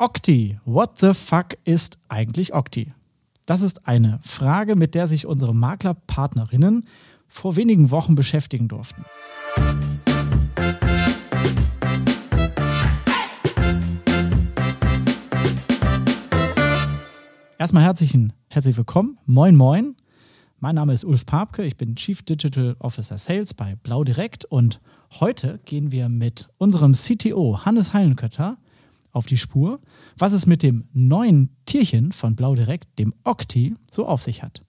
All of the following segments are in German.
Octi. What the fuck ist eigentlich Octi? Das ist eine Frage, mit der sich unsere Maklerpartnerinnen vor wenigen Wochen beschäftigen durften. Erstmal herzlichen, herzlich willkommen. Moin, moin. Mein Name ist Ulf Papke. Ich bin Chief Digital Officer Sales bei Blau Direkt und heute gehen wir mit unserem CTO Hannes Heilenkötter auf die Spur, was es mit dem neuen Tierchen von Blau Direkt, dem Octi, so auf sich hat.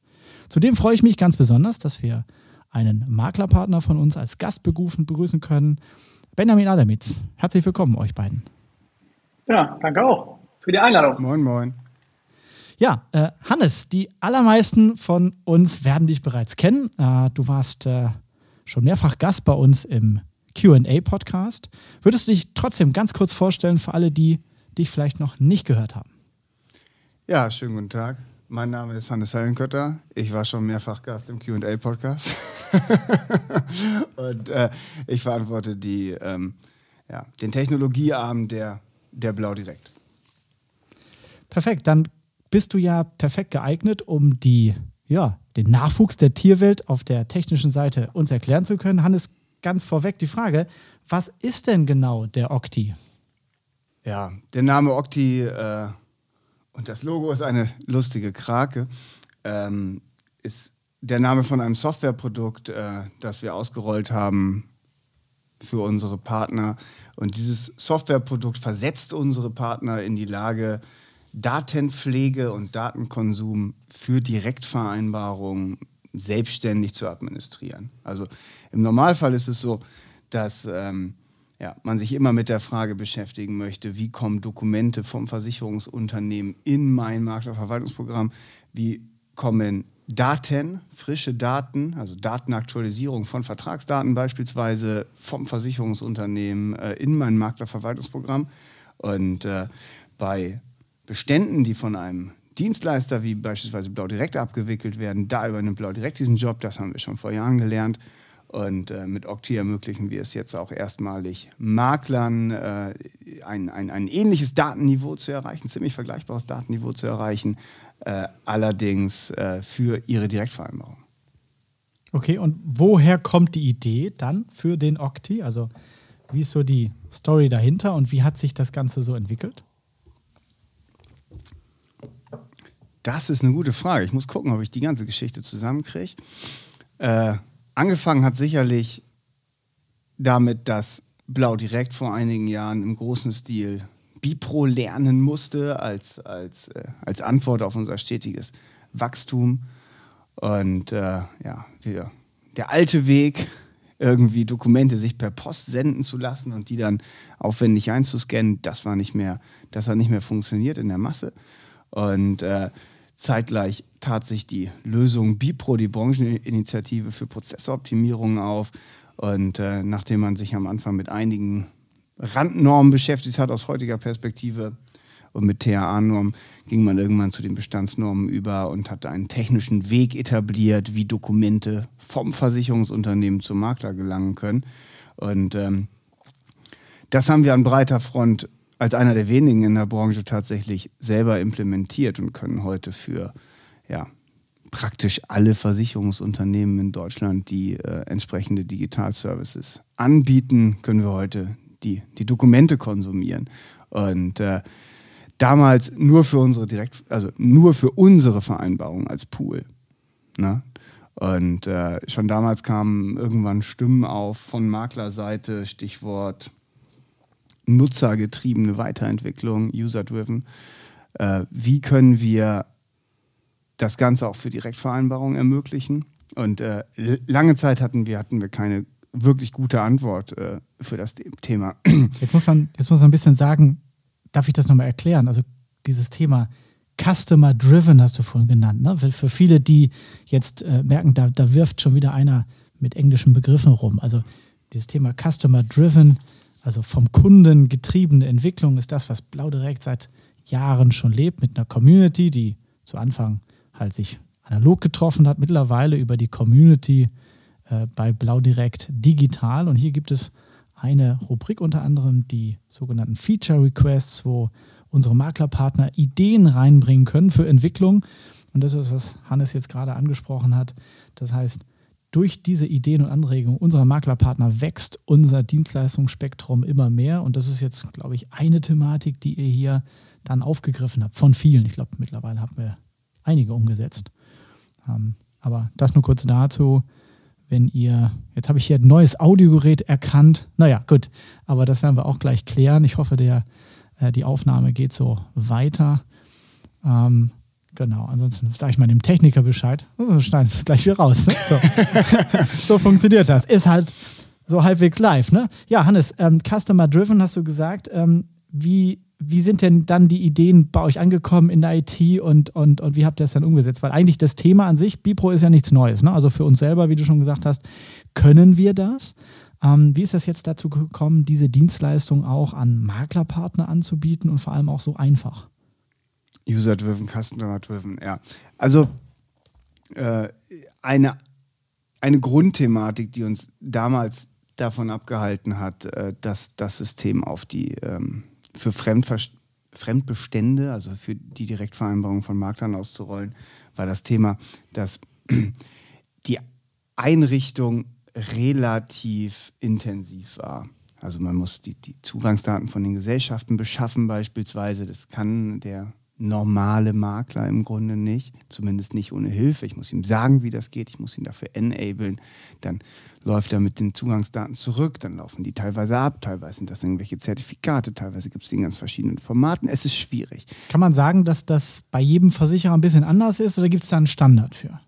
Zudem freue ich mich ganz besonders, dass wir einen Maklerpartner von uns als Gast berufen, begrüßen können. Benjamin Adamitz, herzlich willkommen euch beiden. Ja, danke auch für die Einladung. Moin, moin. Ja, äh, Hannes, die allermeisten von uns werden dich bereits kennen. Äh, du warst äh, schon mehrfach Gast bei uns im QA-Podcast. Würdest du dich trotzdem ganz kurz vorstellen für alle, die dich vielleicht noch nicht gehört haben? Ja, schönen guten Tag. Mein Name ist Hannes Hellenkötter. Ich war schon mehrfach Gast im QA-Podcast. und äh, ich verantworte die, ähm, ja, den Technologiearm der, der Blau Direkt. Perfekt, dann bist du ja perfekt geeignet, um die, ja, den Nachwuchs der Tierwelt auf der technischen Seite uns erklären zu können. Hannes, ganz vorweg die Frage, was ist denn genau der Octi? Ja, der Name Octi äh, und das Logo ist eine lustige Krake, ähm, ist der Name von einem Softwareprodukt, äh, das wir ausgerollt haben für unsere Partner. Und dieses Softwareprodukt versetzt unsere Partner in die Lage, Datenpflege und Datenkonsum für Direktvereinbarungen selbstständig zu administrieren. Also im Normalfall ist es so, dass ähm, ja, man sich immer mit der Frage beschäftigen möchte, wie kommen Dokumente vom Versicherungsunternehmen in mein Maklerverwaltungsprogramm, wie kommen Daten, frische Daten, also Datenaktualisierung von Vertragsdaten beispielsweise vom Versicherungsunternehmen äh, in mein Maklerverwaltungsprogramm. Und äh, bei Beständen, die von einem Dienstleister wie beispielsweise Blau Direkt abgewickelt werden, da übernimmt Blau Direkt diesen Job, das haben wir schon vor Jahren gelernt. Und äh, mit Octi ermöglichen wir es jetzt auch erstmalig Maklern, äh, ein, ein, ein ähnliches Datenniveau zu erreichen, ziemlich vergleichbares Datenniveau zu erreichen, äh, allerdings äh, für ihre Direktvereinbarung. Okay, und woher kommt die Idee dann für den Octi? Also wie ist so die Story dahinter und wie hat sich das Ganze so entwickelt? Das ist eine gute Frage. Ich muss gucken, ob ich die ganze Geschichte zusammenkriege. Äh, angefangen hat sicherlich damit, dass Blau direkt vor einigen Jahren im großen Stil Bipro lernen musste als, als, äh, als Antwort auf unser stetiges Wachstum. Und äh, ja, wir, der alte Weg, irgendwie Dokumente sich per Post senden zu lassen und die dann aufwendig einzuscannen, das war nicht mehr, das hat nicht mehr funktioniert in der Masse. Und äh, zeitgleich tat sich die Lösung BIPRO, die Brancheninitiative für Prozessoptimierung, auf. Und äh, nachdem man sich am Anfang mit einigen Randnormen beschäftigt hat aus heutiger Perspektive und mit THA-Normen, ging man irgendwann zu den Bestandsnormen über und hat einen technischen Weg etabliert, wie Dokumente vom Versicherungsunternehmen zum Makler gelangen können. Und ähm, das haben wir an breiter Front als einer der wenigen in der Branche tatsächlich selber implementiert und können heute für ja, praktisch alle Versicherungsunternehmen in Deutschland, die äh, entsprechende Digitalservices anbieten, können wir heute die, die Dokumente konsumieren. Und äh, damals nur für unsere direkt, also nur für unsere Vereinbarung als Pool. Ne? Und äh, schon damals kamen irgendwann Stimmen auf von Maklerseite, Stichwort nutzergetriebene Weiterentwicklung, user-driven. Äh, wie können wir das Ganze auch für Direktvereinbarungen ermöglichen? Und äh, lange Zeit hatten wir, hatten wir keine wirklich gute Antwort äh, für das Thema. Jetzt muss, man, jetzt muss man ein bisschen sagen, darf ich das nochmal erklären? Also dieses Thema Customer Driven hast du vorhin genannt. Ne? Für viele, die jetzt äh, merken, da, da wirft schon wieder einer mit englischen Begriffen rum. Also dieses Thema Customer Driven also vom Kunden getriebene Entwicklung ist das, was Blau Direkt seit Jahren schon lebt, mit einer Community, die zu Anfang halt sich analog getroffen hat, mittlerweile über die Community äh, bei Blau Direkt digital. Und hier gibt es eine Rubrik unter anderem, die sogenannten Feature Requests, wo unsere Maklerpartner Ideen reinbringen können für Entwicklung. Und das ist, was Hannes jetzt gerade angesprochen hat. Das heißt, durch diese Ideen und Anregungen unserer Maklerpartner wächst unser Dienstleistungsspektrum immer mehr. Und das ist jetzt, glaube ich, eine Thematik, die ihr hier dann aufgegriffen habt. Von vielen. Ich glaube, mittlerweile haben wir einige umgesetzt. Ähm, aber das nur kurz dazu. Wenn ihr, jetzt habe ich hier ein neues Audiogerät erkannt. Naja, gut, aber das werden wir auch gleich klären. Ich hoffe, der, äh, die Aufnahme geht so weiter. Ähm, Genau, ansonsten sage ich mal dem Techniker Bescheid. Also schneiden es gleich wieder raus. Ne? So. so. funktioniert das. Ist halt so halbwegs live. Ne? Ja, Hannes, ähm, Customer Driven hast du gesagt. Ähm, wie, wie sind denn dann die Ideen bei euch angekommen in der IT und, und, und wie habt ihr das dann umgesetzt? Weil eigentlich das Thema an sich, Bipro ist ja nichts Neues. Ne? Also für uns selber, wie du schon gesagt hast, können wir das. Ähm, wie ist das jetzt dazu gekommen, diese Dienstleistung auch an Maklerpartner anzubieten und vor allem auch so einfach? User-driven, Customer-driven, ja. Also äh, eine, eine Grundthematik, die uns damals davon abgehalten hat, äh, dass das System auf die ähm, für Fremdbestände, also für die Direktvereinbarung von Maklern auszurollen, war das Thema, dass die Einrichtung relativ intensiv war. Also man muss die, die Zugangsdaten von den Gesellschaften beschaffen beispielsweise. Das kann der normale Makler im Grunde nicht, zumindest nicht ohne Hilfe. Ich muss ihm sagen, wie das geht, ich muss ihn dafür enablen. Dann läuft er mit den Zugangsdaten zurück, dann laufen die teilweise ab, teilweise sind das irgendwelche Zertifikate, teilweise gibt es die in ganz verschiedenen Formaten. Es ist schwierig. Kann man sagen, dass das bei jedem Versicherer ein bisschen anders ist oder gibt es da einen Standard für?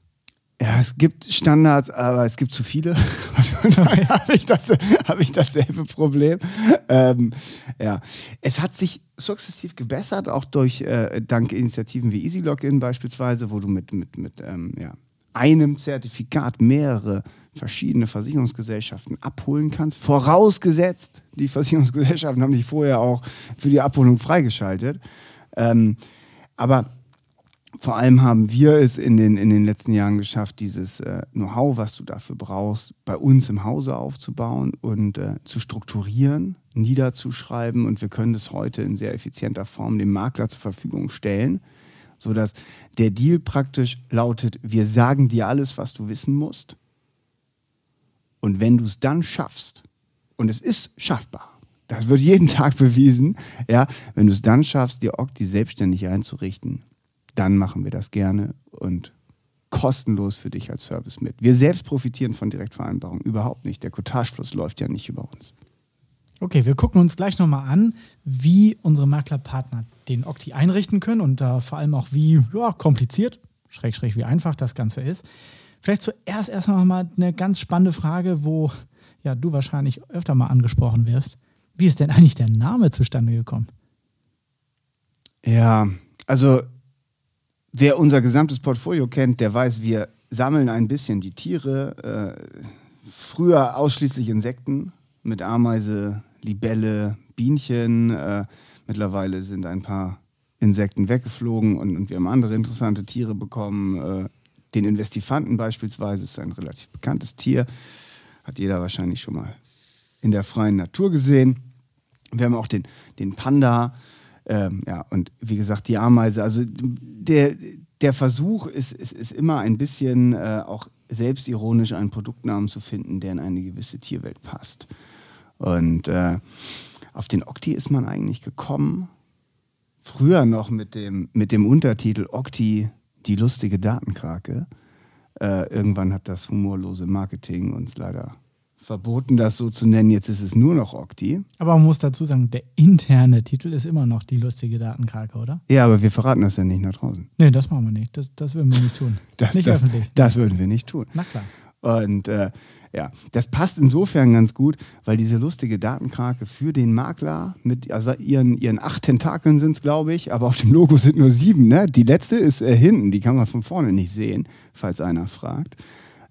Ja, es gibt Standards, aber es gibt zu viele. Und dann habe ich, das, hab ich dasselbe Problem. Ähm, ja, es hat sich sukzessiv gebessert, auch durch äh, dank Initiativen wie Easy Login beispielsweise, wo du mit, mit, mit ähm, ja, einem Zertifikat mehrere verschiedene Versicherungsgesellschaften abholen kannst. Vorausgesetzt, die Versicherungsgesellschaften haben dich vorher auch für die Abholung freigeschaltet. Ähm, aber vor allem haben wir es in den, in den letzten Jahren geschafft, dieses äh, Know-how, was du dafür brauchst, bei uns im Hause aufzubauen und äh, zu strukturieren, niederzuschreiben. Und wir können das heute in sehr effizienter Form dem Makler zur Verfügung stellen, sodass der Deal praktisch lautet, wir sagen dir alles, was du wissen musst. Und wenn du es dann schaffst, und es ist schaffbar, das wird jeden Tag bewiesen, ja, wenn du es dann schaffst, dir Okti selbstständig einzurichten, dann machen wir das gerne und kostenlos für dich als Service mit. Wir selbst profitieren von Direktvereinbarungen überhaupt nicht. Der Cotagefluss läuft ja nicht über uns. Okay, wir gucken uns gleich nochmal an, wie unsere Maklerpartner den Okti einrichten können und äh, vor allem auch wie ja, kompliziert, schräg, schräg, wie einfach das Ganze ist. Vielleicht zuerst erstmal mal eine ganz spannende Frage, wo ja, du wahrscheinlich öfter mal angesprochen wirst. Wie ist denn eigentlich der Name zustande gekommen? Ja, also Wer unser gesamtes Portfolio kennt, der weiß, wir sammeln ein bisschen die Tiere. Äh, früher ausschließlich Insekten mit Ameise, Libelle, Bienchen. Äh, mittlerweile sind ein paar Insekten weggeflogen und, und, wir haben andere interessante Tiere bekommen. Äh, den Investifanten beispielsweise ist ein relativ bekanntes Tier. Hat jeder wahrscheinlich schon mal in der freien Natur gesehen. Wir haben auch den, den Panda, ähm, ja, und wie gesagt, die Ameise, also der, der Versuch ist, ist, ist immer ein bisschen äh, auch selbstironisch einen Produktnamen zu finden, der in eine gewisse Tierwelt passt. Und äh, auf den Okti ist man eigentlich gekommen, früher noch mit dem, mit dem Untertitel Okti, die lustige Datenkrake. Äh, irgendwann hat das humorlose Marketing uns leider verboten, das so zu nennen. Jetzt ist es nur noch Okti. Aber man muss dazu sagen, der interne Titel ist immer noch die lustige Datenkrake, oder? Ja, aber wir verraten das ja nicht nach draußen. Nee, das machen wir nicht. Das, das würden wir nicht tun. Das, nicht das, öffentlich. Das würden wir nicht tun. Na klar. Und äh, ja, das passt insofern ganz gut, weil diese lustige Datenkrake für den Makler mit also ihren, ihren acht Tentakeln sind es, glaube ich, aber auf dem Logo sind nur sieben. Ne? Die letzte ist äh, hinten, die kann man von vorne nicht sehen, falls einer fragt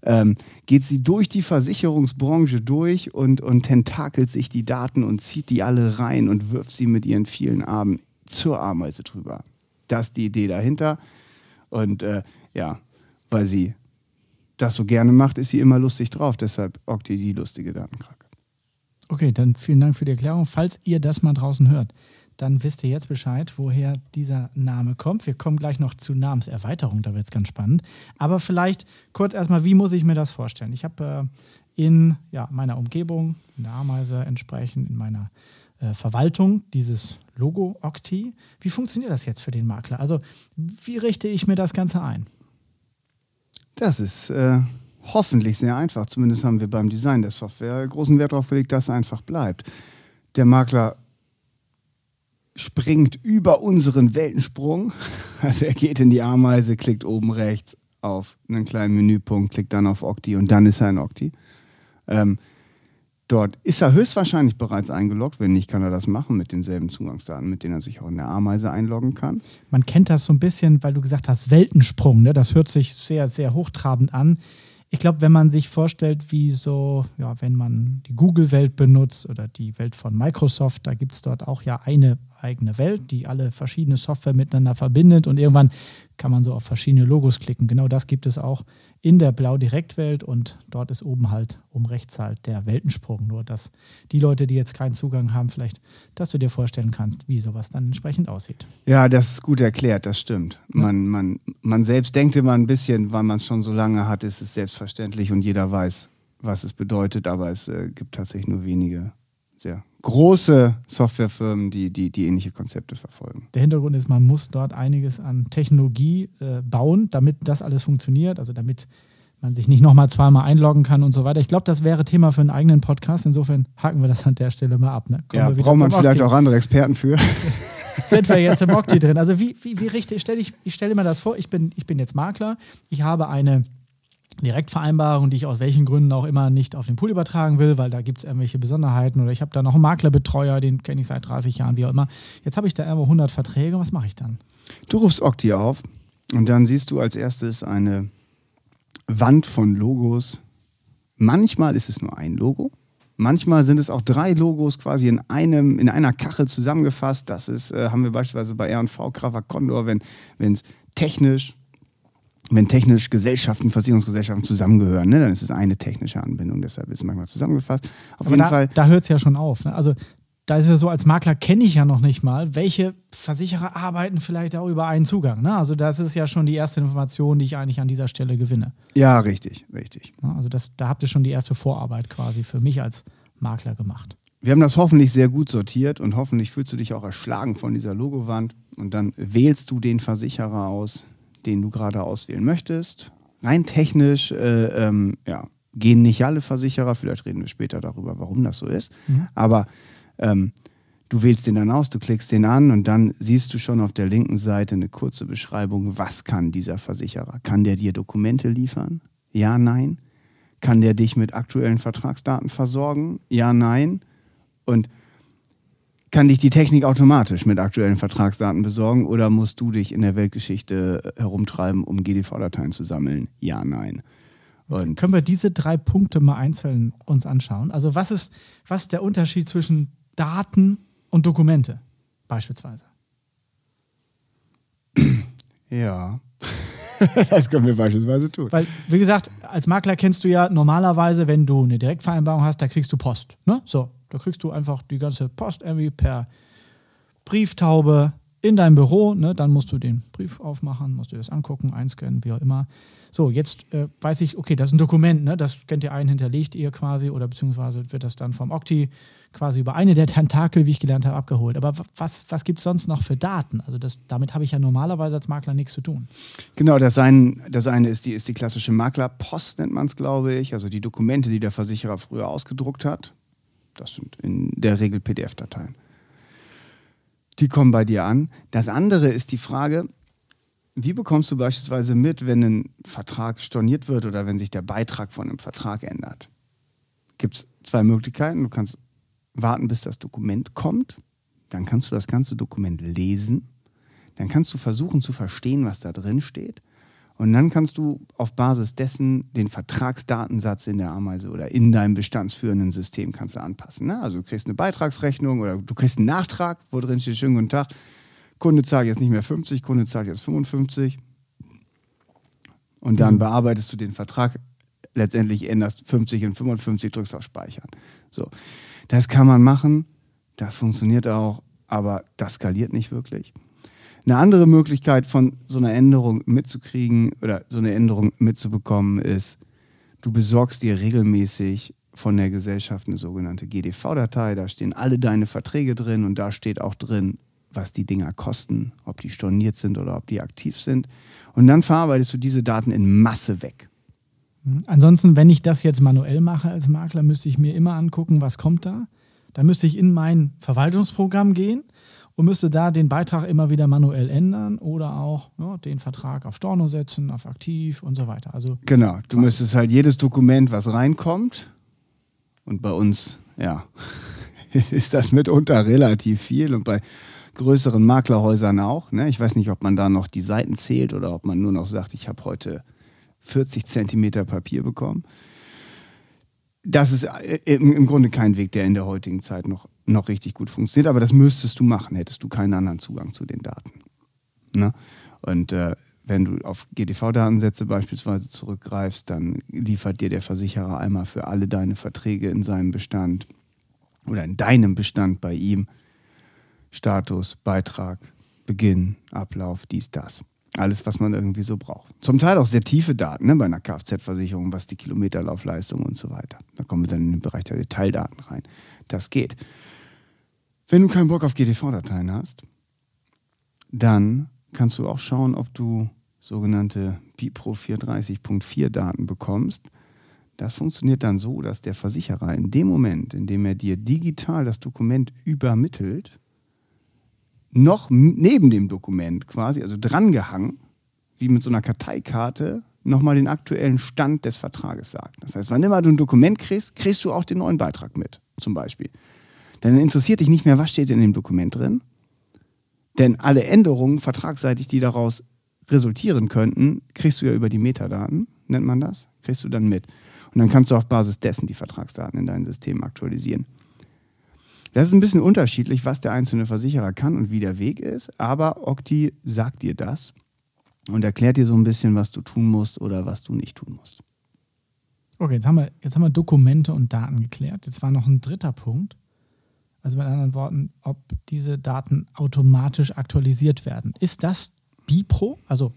ähm, geht sie durch die Versicherungsbranche durch und, und tentakelt sich die Daten und zieht die alle rein und wirft sie mit ihren vielen Armen zur Ameise drüber. Das ist die Idee dahinter. Und äh, ja, weil sie das so gerne macht, ist sie immer lustig drauf. Deshalb Okti die lustige Datenkrake. Okay, dann vielen Dank für die Erklärung. Falls ihr das mal draußen hört, dann wisst ihr jetzt Bescheid, woher dieser Name kommt. Wir kommen gleich noch zu Namenserweiterung, da wird es ganz spannend. Aber vielleicht kurz erstmal, wie muss ich mir das vorstellen? Ich habe äh, in ja, meiner Umgebung, in der Ameise entsprechend, in meiner äh, Verwaltung dieses Logo Octi. Wie funktioniert das jetzt für den Makler? Also, wie richte ich mir das Ganze ein? Das ist äh, hoffentlich sehr einfach. Zumindest haben wir beim Design der Software großen Wert darauf gelegt, dass es einfach bleibt. Der Makler springt über unseren Weltensprung. Also er geht in die Ameise, klickt oben rechts auf einen kleinen Menüpunkt, klickt dann auf Octi und dann ist er in Octi. Ähm, dort ist er höchstwahrscheinlich bereits eingeloggt. Wenn nicht, kann er das machen mit denselben Zugangsdaten, mit denen er sich auch in der Ameise einloggen kann. Man kennt das so ein bisschen, weil du gesagt hast, Weltensprung. Ne? Das hört sich sehr, sehr hochtrabend an. Ich glaube, wenn man sich vorstellt, wie so, ja, wenn man die Google-Welt benutzt oder die Welt von Microsoft, da gibt es dort auch ja eine eigene Welt, die alle verschiedene Software miteinander verbindet und irgendwann kann man so auf verschiedene Logos klicken. Genau das gibt es auch in der Blau-Direkt-Welt und dort ist oben halt um rechts halt der Weltensprung. Nur, dass die Leute, die jetzt keinen Zugang haben, vielleicht, dass du dir vorstellen kannst, wie sowas dann entsprechend aussieht. Ja, das ist gut erklärt, das stimmt. Ja. Man, man, man selbst denkt immer ein bisschen, weil man es schon so lange hat, ist es selbstverständlich und jeder weiß, was es bedeutet, aber es äh, gibt tatsächlich nur wenige sehr große Softwarefirmen, die, die, die ähnliche Konzepte verfolgen. Der Hintergrund ist, man muss dort einiges an Technologie äh, bauen, damit das alles funktioniert, also damit man sich nicht nochmal zweimal einloggen kann und so weiter. Ich glaube, das wäre Thema für einen eigenen Podcast. Insofern haken wir das an der Stelle mal ab. Ne? ja, braucht man vielleicht auch andere Experten für. Sind wir jetzt im Octi drin? Also wie, wie, wie richtig, stell ich, ich stelle mir das vor, ich bin, ich bin jetzt Makler, ich habe eine Direktvereinbarung, die ich aus welchen Gründen auch immer nicht auf den Pool übertragen will, weil da gibt es irgendwelche Besonderheiten oder ich habe da noch einen Maklerbetreuer, den kenne ich seit 30 Jahren, wie auch immer. Jetzt habe ich da irgendwo 100 Verträge, was mache ich dann? Du rufst Okti auf und dann siehst du als erstes eine Wand von Logos. Manchmal ist es nur ein Logo. Manchmal sind es auch drei Logos quasi in einem, in einer Kachel zusammengefasst. Das ist, äh, haben wir beispielsweise bei R&V, Kraver Condor, wenn es technisch wenn technisch Gesellschaften, Versicherungsgesellschaften zusammengehören, ne, dann ist es eine technische Anbindung, deshalb ist es manchmal zusammengefasst. Auf Aber jeden da, Fall. Da hört es ja schon auf. Ne? Also da ist ja so, als Makler kenne ich ja noch nicht mal, welche Versicherer arbeiten vielleicht auch über einen Zugang. Ne? Also das ist ja schon die erste Information, die ich eigentlich an dieser Stelle gewinne. Ja, richtig, richtig. Also das, da habt ihr schon die erste Vorarbeit quasi für mich als Makler gemacht. Wir haben das hoffentlich sehr gut sortiert und hoffentlich fühlst du dich auch erschlagen von dieser Logowand und dann wählst du den Versicherer aus, den du gerade auswählen möchtest. Rein technisch äh, ähm, ja, gehen nicht alle Versicherer, vielleicht reden wir später darüber, warum das so ist. Mhm. Aber ähm, du wählst den dann aus, du klickst den an und dann siehst du schon auf der linken Seite eine kurze Beschreibung, was kann dieser Versicherer? Kann der dir Dokumente liefern? Ja, nein. Kann der dich mit aktuellen Vertragsdaten versorgen? Ja, nein. Und kann dich die Technik automatisch mit aktuellen Vertragsdaten besorgen oder musst du dich in der Weltgeschichte herumtreiben, um GDV-Dateien zu sammeln? Ja, nein. Und Können wir diese drei Punkte mal einzeln uns anschauen? Also was ist, was ist der Unterschied zwischen Daten und Dokumente beispielsweise? Ja, das können wir beispielsweise tun. Weil, wie gesagt, als Makler kennst du ja normalerweise, wenn du eine Direktvereinbarung hast, da kriegst du Post. Ne? So, da kriegst du einfach die ganze Post irgendwie per Brieftaube in dein Büro. Ne? Dann musst du den Brief aufmachen, musst du das angucken, einscannen, wie auch immer. So, jetzt äh, weiß ich, okay, das ist ein Dokument, ne? das kennt ihr ein, hinterlegt ihr quasi oder beziehungsweise wird das dann vom Okti quasi über eine der Tentakel, wie ich gelernt habe, abgeholt. Aber was, was gibt es sonst noch für Daten? Also das, damit habe ich ja normalerweise als Makler nichts zu tun. Genau, das eine, das eine ist, die, ist die klassische Maklerpost, nennt man es, glaube ich. Also die Dokumente, die der Versicherer früher ausgedruckt hat. Das sind in der Regel PDF-Dateien. Die kommen bei dir an. Das andere ist die Frage, wie bekommst du beispielsweise mit, wenn ein Vertrag storniert wird oder wenn sich der Beitrag von einem Vertrag ändert? Gibt es zwei Möglichkeiten. Du kannst warten, bis das Dokument kommt. Dann kannst du das ganze Dokument lesen. Dann kannst du versuchen zu verstehen, was da drin steht. Und dann kannst du auf Basis dessen den Vertragsdatensatz in der Ameise oder in deinem bestandsführenden System kannst du anpassen. Ne? Also du kriegst eine Beitragsrechnung oder du kriegst einen Nachtrag, wo drin steht, schönen guten Tag, Kunde zahlt jetzt nicht mehr 50, Kunde zahlt jetzt 55. Und dann mhm. bearbeitest du den Vertrag, letztendlich änderst 50 in 55, drückst auf Speichern. So, das kann man machen, das funktioniert auch aber das skaliert nicht wirklich. Eine andere Möglichkeit von so einer Änderung mitzukriegen oder so eine Änderung mitzubekommen ist, du besorgst dir regelmäßig von der Gesellschaft eine sogenannte GDV-Datei. Da stehen alle deine Verträge drin und da steht auch drin, was die Dinger kosten, ob die storniert sind oder ob die aktiv sind. Und dann verarbeitest du diese Daten in Masse weg. Mhm. Ansonsten, wenn ich das jetzt manuell mache als Makler, müsste ich mir immer angucken, was kommt da. Dann müsste ich in mein Verwaltungsprogramm gehen und müsste da den Beitrag immer wieder manuell ändern oder auch ja, den Vertrag auf Storno setzen, auf aktiv und so weiter. Also genau, du müsstest halt jedes Dokument, was reinkommt, und bei uns, ja, ist das mitunter relativ viel und bei größeren Maklerhäusern auch. Ne? Ich weiß nicht, ob man da noch die Seiten zählt oder ob man nur noch sagt, ich habe heute 40 Zentimeter Papier bekommen. Das ist äh, im, Grunde kein Weg, der in der heutigen Zeit noch, noch richtig gut funktioniert, aber das müsstest du machen, hättest du keinen anderen Zugang zu den Daten. Ne? Und äh, wenn du auf GDV-Datensätze beispielsweise zurückgreifst, dann liefert dir der Versicherer einmal für alle deine Verträge in seinem Bestand oder in deinem Bestand bei ihm Status, Beitrag, Beginn, Ablauf, dies, das. Alles, was man irgendwie so braucht. Zum Teil auch sehr tiefe Daten ne, bei einer Kfz-Versicherung, was die Kilometerlaufleistung und so weiter. Da kommen wir dann in den Bereich der Detaildaten rein. Das geht. Wenn du keinen Bock auf GDV-Dateien hast, dann kannst du auch schauen, ob du sogenannte BIPRO 430.4 Daten bekommst. Das funktioniert dann so, dass der Versicherer in dem Moment, in dem er dir digital das Dokument übermittelt, noch neben dem Dokument quasi, also drangehangen, wie mit so einer Karteikarte, nochmal den aktuellen Stand des Vertrages sagt. Das heißt, wann immer du ein Dokument kriegst, kriegst du auch den neuen Beitrag mit, zum Beispiel. Dann interessiert dich nicht mehr, was steht in dem Dokument drin. Denn alle Änderungen vertragsseitig, die daraus resultieren könnten, kriegst du ja über die Metadaten, nennt man das, kriegst du dann mit. Und dann kannst du auf Basis dessen die Vertragsdaten in dein System aktualisieren. Das ist ein bisschen unterschiedlich, was der einzelne Versicherer kann und wie der Weg ist, aber Okti sagt dir das und erklärt dir so ein bisschen, was du tun musst oder was du nicht tun musst. Okay, jetzt haben wir, jetzt haben wir Dokumente und Daten geklärt. Jetzt war noch ein dritter Punkt. Also mit anderen Worten, ob diese Daten automatisch aktualisiert werden. Ist das Bipro? Also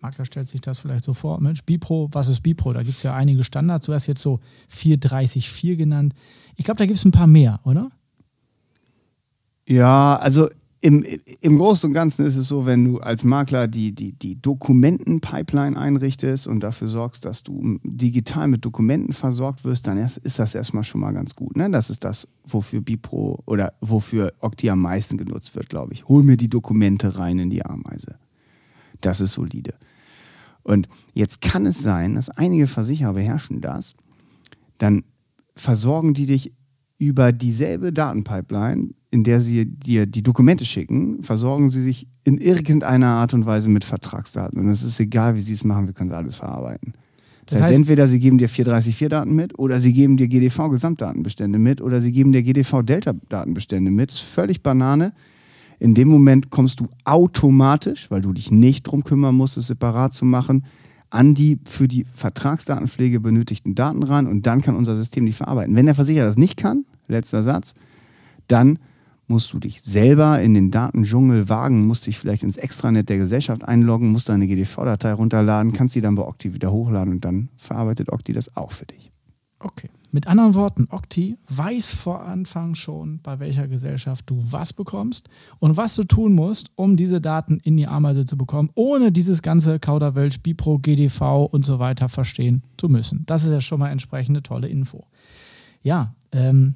Makler stellt sich das vielleicht so vor, Mensch, Bipro, was ist Bipro? Da gibt es ja einige Standards. Du hast jetzt so 434 genannt. Ich glaube, da gibt es ein paar mehr, oder? Ja, also im, im Großen und Ganzen ist es so, wenn du als Makler die, die, die Dokumentenpipeline einrichtest und dafür sorgst, dass du digital mit Dokumenten versorgt wirst, dann ist das erstmal schon mal ganz gut. Ne? Das ist das, wofür Bipro oder wofür Octi am meisten genutzt wird, glaube ich. Hol mir die Dokumente rein in die Ameise. Das ist solide. Und jetzt kann es sein, dass einige Versicherer beherrschen das, dann versorgen die dich über dieselbe Datenpipeline, in der sie dir die Dokumente schicken, versorgen sie sich in irgendeiner Art und Weise mit Vertragsdaten. Und es ist egal, wie sie es machen, wir können alles verarbeiten. Das, das heißt, heißt, entweder sie geben dir 434-Daten mit oder sie geben dir GDV-Gesamtdatenbestände mit oder sie geben dir GDV-Delta-Datenbestände mit. Das ist völlig Banane. In dem Moment kommst du automatisch, weil du dich nicht darum kümmern musst, es separat zu machen, an die für die Vertragsdatenpflege benötigten Daten ran und dann kann unser System die verarbeiten. Wenn der Versicherer das nicht kann, letzter Satz, dann musst du dich selber in den Datendschungel wagen, musst dich vielleicht ins Extranet der Gesellschaft einloggen, musst deine GDV-Datei runterladen, kannst sie dann bei Okti wieder hochladen und dann verarbeitet Okti das auch für dich. Okay. Mit anderen Worten, Okti weiß vor Anfang schon, bei welcher Gesellschaft du was bekommst und was du tun musst, um diese Daten in die Ameise zu bekommen, ohne dieses ganze Kauderwelsch, Bipro, GDV und so weiter verstehen zu müssen. Das ist ja schon mal entsprechende tolle Info. Ja, ähm,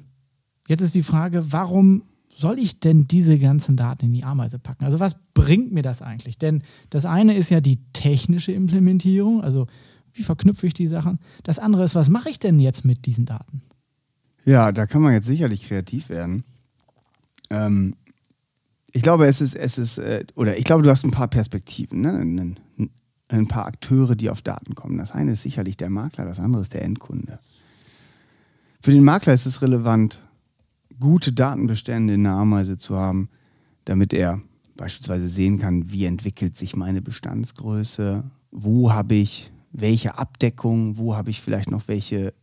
jetzt ist die Frage, warum soll ich denn diese ganzen Daten in die Ameise packen? Also was bringt mir das eigentlich? Denn das eine ist ja die technische Implementierung, also wie verknüpfe ich die Sachen? Das andere ist, was mache ich denn jetzt mit diesen Daten? Ja, da kann man jetzt sicherlich kreativ werden. Ähm, ich glaube, es ist, es ist, äh, oder ich glaube, du hast ein paar Perspektiven, ne? ein, ein paar Akteure, die auf Daten kommen. Das eine ist sicherlich der Makler, das andere ist der Endkunde. Für den Makler ist es relevant, gute Datenbestände in der Ameise zu haben, damit er beispielsweise sehen kann, wie entwickelt sich meine Bestandsgröße, wo habe ich welche Abdeckung, wo habe ich vielleicht noch welche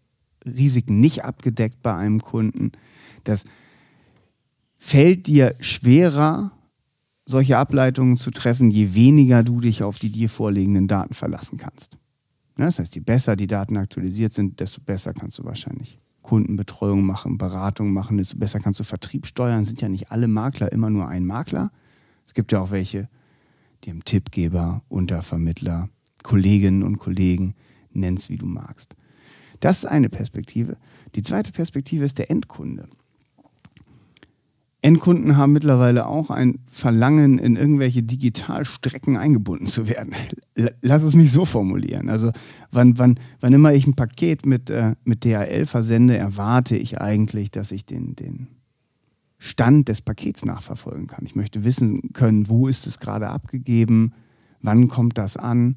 Risiken nicht abgedeckt bei einem Kunden. Das fällt dir schwerer, solche Ableitungen zu treffen, je weniger du dich auf die dir vorliegenden Daten verlassen kannst. Ne, das heißt, je besser die Daten aktualisiert sind, desto besser kannst du wahrscheinlich Kundenbetreuung machen, Beratung machen, desto besser kannst du Vertrieb steuern. Sind ja nicht alle Makler immer nur ein Makler. Es gibt ja auch welche, die haben Tippgeber, Untervermittler, Kolleginnen und Kollegen, nenn's wie du magst. Das ist eine Perspektive. Die zweite Perspektive ist der Endkunde. Endkunden haben mittlerweile auch ein Verlangen, in irgendwelche Digitalstrecken eingebunden zu werden. Lass es mich so formulieren. Also wann, wann, wann immer ich ein Paket mit, äh, mit DHL versende, erwarte ich eigentlich, dass ich den, den Stand des Pakets nachverfolgen kann. Ich möchte wissen können, wo ist es gerade abgegeben, wann kommt das an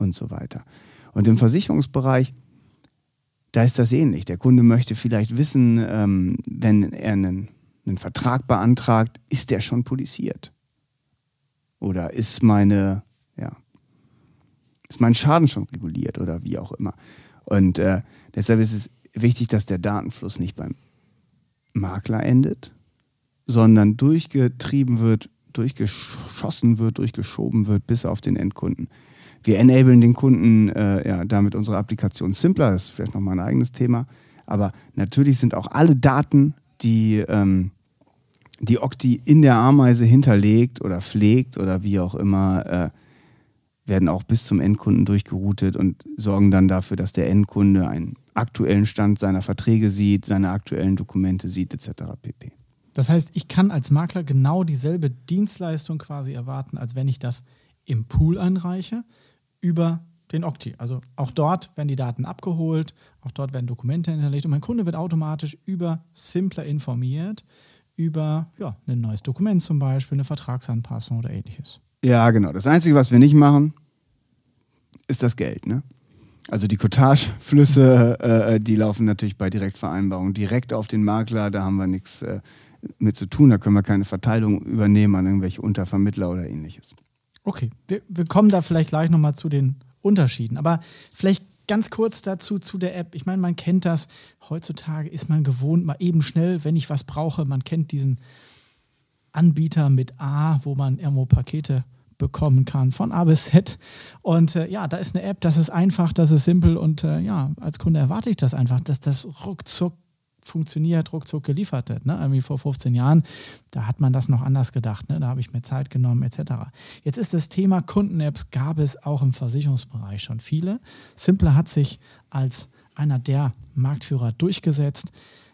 und so weiter. Und im Versicherungsbereich, da ist das ähnlich. Der Kunde möchte vielleicht wissen, ähm, wenn er einen einen Vertrag beantragt, ist der schon polisiert? Oder ist meine, ja, ist mein Schaden schon reguliert oder wie auch immer? Und äh, deshalb ist es wichtig, dass der Datenfluss nicht beim Makler endet, sondern durchgetrieben wird, durchgeschossen wird, durchgeschoben wird bis auf den Endkunden. Wir enablen den Kunden äh, ja, damit unsere Applikation simpler, das ist vielleicht nochmal ein eigenes Thema. Aber natürlich sind auch alle Daten, die ähm, die Okti in der Ameise hinterlegt oder pflegt oder wie auch immer, äh, werden auch bis zum Endkunden durchgeroutet und sorgen dann dafür, dass der Endkunde einen aktuellen Stand seiner Verträge sieht, seine aktuellen Dokumente sieht, etc. pp. Das heißt, ich kann als Makler genau dieselbe Dienstleistung quasi erwarten, als wenn ich das im Pool einreiche, über den Okti. Also auch dort werden die Daten abgeholt, auch dort werden Dokumente hinterlegt und mein Kunde wird automatisch über Simpler informiert, über ja, ein neues Dokument zum Beispiel, eine Vertragsanpassung oder ähnliches. Ja, genau. Das Einzige, was wir nicht machen, ist das Geld. Ne? Also die Cottage-Flüsse, äh, die laufen natürlich bei Direktvereinbarungen direkt auf den Makler. Da haben wir nichts äh, mit zu tun. Da können wir keine Verteilung übernehmen an irgendwelche Untervermittler oder ähnliches. Okay, wir, wir kommen da vielleicht gleich nochmal zu den Unterschieden. Aber vielleicht ganz kurz dazu zu der App. Ich meine, man kennt das. Heutzutage ist man gewohnt, mal eben schnell, wenn ich was brauche. Man kennt diesen Anbieter mit A, wo man irgendwo Pakete bekommen kann, von A bis Z. Und äh, ja, da ist eine App, das ist einfach, das ist simpel und äh, ja, als Kunde erwarte ich das einfach, dass das ruckzuck funktioniert, ruckzuck geliefert wird. Ne? Irgendwie vor 15 Jahren, da hat man das noch anders gedacht. Ne? Da habe ich mir Zeit genommen, etc. Jetzt ist das Thema Kunden-Apps, gab es auch im Versicherungsbereich schon viele. Simpler hat sich als einer der Marktführer durchgesetzt.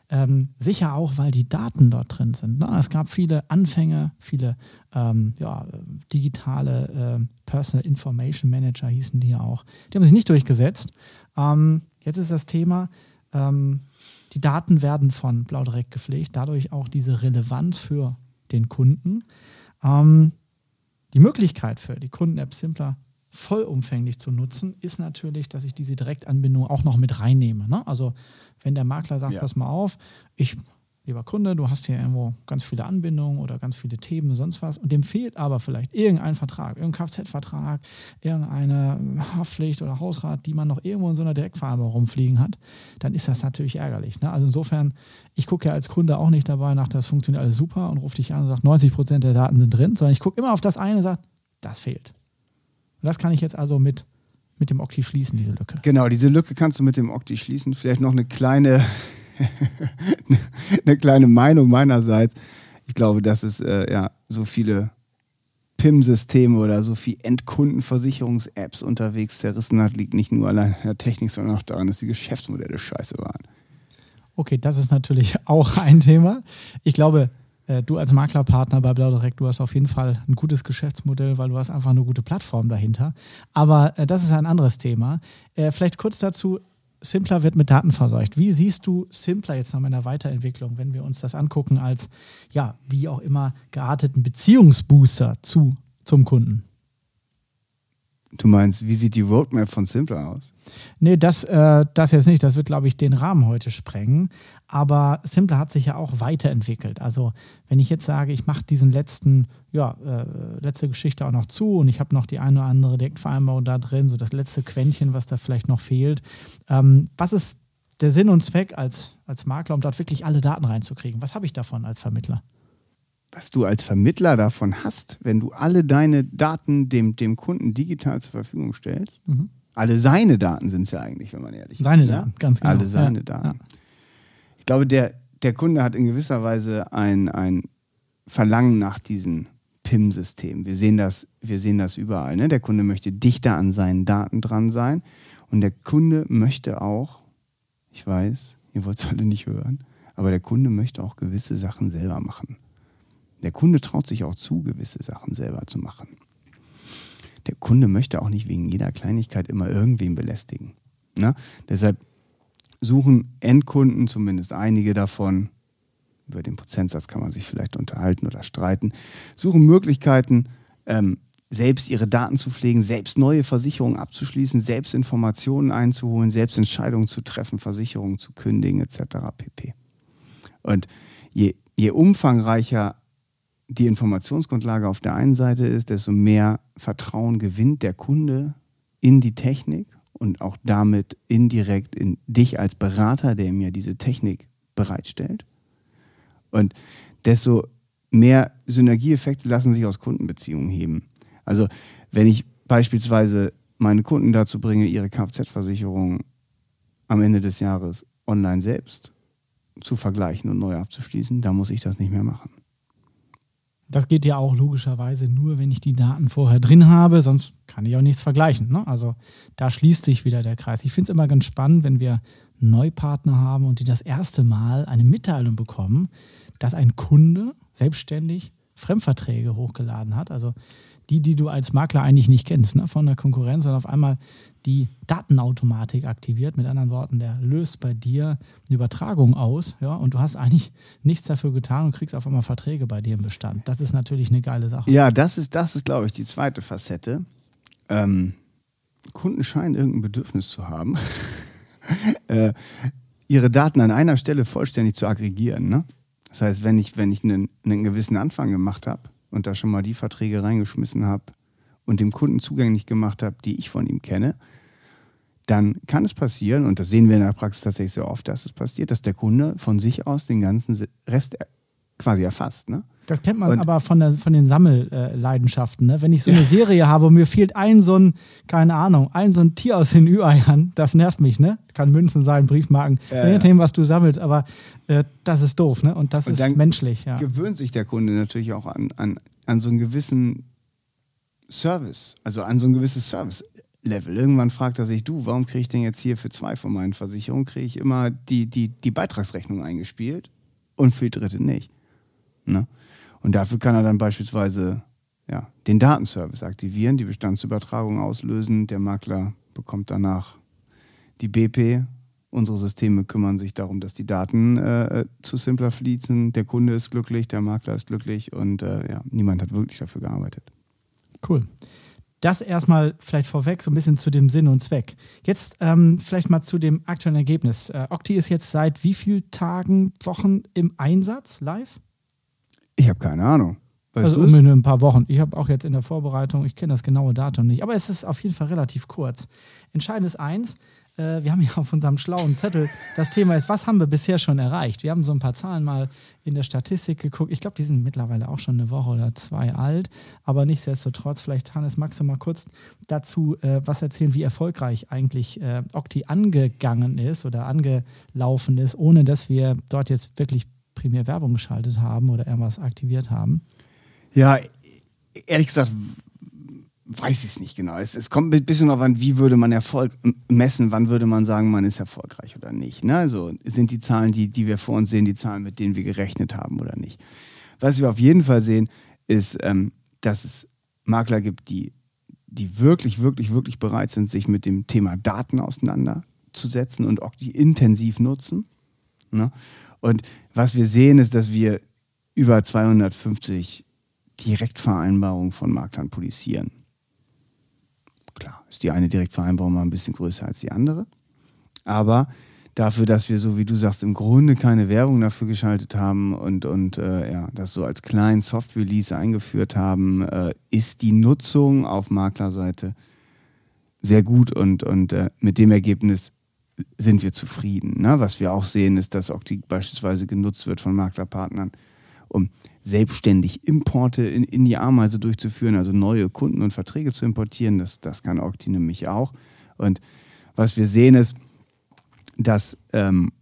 Ähm, sicher auch, weil die Daten dort drin sind. Ne? Es gab viele Anfänge, viele ähm, ja, digitale äh, Personal Information Manager hießen die ja auch. Die haben sich nicht durchgesetzt. Ähm, jetzt ist das Thema, ähm, die Daten werden von Blau direkt gepflegt, dadurch auch diese Relevanz für den Kunden. Ähm, die Möglichkeit für die Kunden-App Simpler vollumfänglich zu nutzen, ist natürlich, dass ich diese Direktanbindung auch noch mit reinnehme. Ne? Also wenn der Makler sagt, ja. pass mal auf, ich lieber Kunde, du hast hier irgendwo ganz viele Anbindungen oder ganz viele Themen, sonst was, und dem fehlt aber vielleicht irgendein Vertrag, irgendein Kfz-Vertrag, irgendeine Haftpflicht oder Hausrat, die man noch irgendwo in so einer Direktvereinbarung rumfliegen hat, dann ist das natürlich ärgerlich. Ne? Also insofern, ich gucke ja als Kunde auch nicht dabei nach, das funktioniert alles super und rufe dich an und sage, 90 Prozent der Daten sind drin, sondern ich gucke immer auf das eine und sage, das fehlt. Und das kann ich jetzt also mit mit dem Okti schließen, diese Lücke. Genau, diese Lücke kannst du mit dem Okti schließen. Vielleicht noch eine kleine eine kleine Meinung meinerseits. Ich glaube, dass es äh, ja so viele PIM-Systeme oder so viele Endkundenversicherungs-Apps unterwegs zerrissen hat, liegt nicht nur allein an der Technik, sondern auch daran, dass die Geschäftsmodelle scheiße waren. Okay, das ist natürlich auch ein Thema. Ich glaube, äh, du als Maklerpartner bei Blau Direkt, du hast auf jeden Fall ein gutes Geschäftsmodell, weil du hast einfach eine gute Plattform dahinter. Aber äh, das ist ein anderes Thema. Äh, vielleicht kurz dazu, Simpler wird mit Daten verseucht. Wie siehst du Simpler jetzt noch in der Weiterentwicklung, wenn wir uns das angucken als, ja, wie auch immer gearteten Beziehungsbooster zu, zum Kunden? Du meinst, wie sieht die Roadmap von Simpler aus? Nee, das, äh, das jetzt nicht. Das wird, glaube ich, den Rahmen heute sprengen. Aber Simpler hat sich ja auch weiterentwickelt. Also, wenn ich jetzt sage, ich mache diesen letzten, ja, äh, letzte Geschichte auch noch zu und ich habe noch die eine oder andere Direktvereinbarung da drin, so das letzte Quäntchen, was da vielleicht noch fehlt. Ähm, was ist der Sinn und Zweck als, als Makler, um dort wirklich alle Daten reinzukriegen? Was habe ich davon als Vermittler? was du als Vermittler davon hast, wenn du alle deine Daten dem, dem Kunden digital zur Verfügung stellst. Mhm. Alle seine Daten sind es ja eigentlich, wenn man ehrlich seine ist. Seine Daten, ja? ganz genau. Alle seine ja. Daten. Ja. Ich glaube, der, der Kunde hat in gewisser Weise ein, ein Verlangen nach diesen PIM-System. Wir sehen das, wir sehen das überall. Ne? Der Kunde möchte dichter an seinen Daten dran sein und der Kunde möchte auch, ich weiß, ihr wollt es alle nicht hören, aber der Kunde möchte auch gewisse Sachen selber machen. Der Kunde traut sich auch zu, gewisse Sachen selber zu machen. Der Kunde möchte auch nicht wegen jeder Kleinigkeit immer irgendwen belästigen. Ne? Deshalb suchen Endkunden, zumindest einige davon, über den Prozentsatz kann man sich vielleicht unterhalten oder streiten, suchen Möglichkeiten, ähm, selbst ihre Daten zu pflegen, selbst neue Versicherungen abzuschließen, selbst Informationen einzuholen, selbst Entscheidungen zu treffen, Versicherungen zu kündigen etc. pp. Und je, je umfangreicher die Informationsgrundlage auf der einen Seite ist, desto mehr Vertrauen gewinnt der Kunde in die Technik und auch damit indirekt in dich als Berater, der mir diese Technik bereitstellt. Und desto mehr Synergieeffekte lassen sich aus Kundenbeziehungen heben. Also wenn ich beispielsweise meine Kunden dazu bringe, ihre Kfz-Versicherung am Ende des Jahres online selbst zu vergleichen und neu abzuschließen, dann muss ich das nicht mehr machen. Das geht ja auch logischerweise nur, wenn ich die Daten vorher drin habe, sonst kann ich auch nichts vergleichen. Ne? Also da schließt sich wieder der Kreis. Ich finde es immer ganz spannend, wenn wir Neupartner haben und die das erste Mal eine Mitteilung bekommen, dass ein Kunde selbstständig Fremdverträge hochgeladen hat. Also die, die du als Makler eigentlich nicht kennst ne, von der Konkurrenz, sondern auf einmal die Datenautomatik aktiviert. Mit anderen Worten, der löst bei dir eine Übertragung aus, ja, und du hast eigentlich nichts dafür getan und kriegst auf einmal Verträge bei dir im Bestand. Das ist natürlich eine geile Sache. Ja, das ist, das ist, glaube ich, die zweite Facette. Ähm, Kunden scheinen irgendein Bedürfnis zu haben, äh, ihre Daten an einer Stelle vollständig zu aggregieren. Ne? Das heißt, wenn ich, wenn ich einen, einen gewissen Anfang gemacht habe und da schon mal die Verträge reingeschmissen habe und dem Kunden zugänglich gemacht habe, die ich von ihm kenne, dann kann es passieren, und das sehen wir in der Praxis tatsächlich sehr oft, dass es passiert, dass der Kunde von sich aus den ganzen Rest quasi erfasst. Ne? Das kennt man und aber von, der, von den Sammelleidenschaften. Ne? Wenn ich so eine Serie habe und mir fehlt ein so ein, keine Ahnung, ein so ein Tier aus den Ü-Eiern, das nervt mich, ne? Kann Münzen sein, Briefmarken, ja, je nachdem, was du sammelst, aber äh, das ist doof, ne? Und das und ist menschlich, ja. Gewöhnt sich der Kunde natürlich auch an, an, an so einen gewissen Service, also an so ein gewisses Service-Level. Irgendwann fragt er sich, du, warum kriege ich denn jetzt hier für zwei von meinen Versicherungen, kriege ich immer die, die, die Beitragsrechnung eingespielt und für die dritte nicht. Ne? Und dafür kann er dann beispielsweise ja, den Datenservice aktivieren, die Bestandsübertragung auslösen. Der Makler bekommt danach die BP. Unsere Systeme kümmern sich darum, dass die Daten äh, zu Simpler fließen. Der Kunde ist glücklich, der Makler ist glücklich und äh, ja, niemand hat wirklich dafür gearbeitet. Cool. Das erstmal vielleicht vorweg, so ein bisschen zu dem Sinn und Zweck. Jetzt ähm, vielleicht mal zu dem aktuellen Ergebnis. Äh, Octi ist jetzt seit wie vielen Tagen, Wochen im Einsatz live? Ich habe keine Ahnung. Weißt also um ein paar Wochen. Ich habe auch jetzt in der Vorbereitung, ich kenne das genaue Datum nicht, aber es ist auf jeden Fall relativ kurz. Entscheidend ist eins, äh, wir haben ja auf unserem schlauen Zettel, das Thema ist, was haben wir bisher schon erreicht? Wir haben so ein paar Zahlen mal in der Statistik geguckt. Ich glaube, die sind mittlerweile auch schon eine Woche oder zwei alt, aber nichtsdestotrotz, vielleicht Hannes, magst du mal kurz dazu äh, was erzählen, wie erfolgreich eigentlich äh, Octi angegangen ist oder angelaufen ist, ohne dass wir dort jetzt wirklich primär Werbung geschaltet haben oder irgendwas aktiviert haben? Ja, ehrlich gesagt weiß ich es nicht genau. Es, es, kommt ein bisschen darauf an, wie würde man Erfolg messen, wann würde man sagen, man ist erfolgreich oder nicht. Ne? Also sind die Zahlen, die, die wir vor uns sehen, die Zahlen, mit denen wir gerechnet haben oder nicht. Was wir auf jeden Fall sehen, ist, ähm, dass es Makler gibt, die, die wirklich, wirklich, wirklich bereit sind, sich mit dem Thema Daten auseinanderzusetzen und auch die intensiv nutzen. Ne? Und was wir sehen, ist, dass wir über 250 Direktvereinbarungen von Maklern polisieren. Klar, ist die eine Direktvereinbarung mal ein bisschen größer als die andere. Aber dafür, dass wir, so wie du sagst, im Grunde keine Werbung dafür geschaltet haben und, und äh, ja, das so als kleinen Soft-Release eingeführt haben, äh, ist die Nutzung auf Maklerseite sehr gut und, und äh, mit dem Ergebnis sind wir zufrieden. Ne? Was wir auch sehen, ist, dass Octi beispielsweise genutzt wird von Maklerpartnern, um selbstständig Importe in, in die Ameise durchzuführen, also neue Kunden und Verträge zu importieren. Das, das kann Octi nämlich auch. Und was wir sehen ist, dass ähm,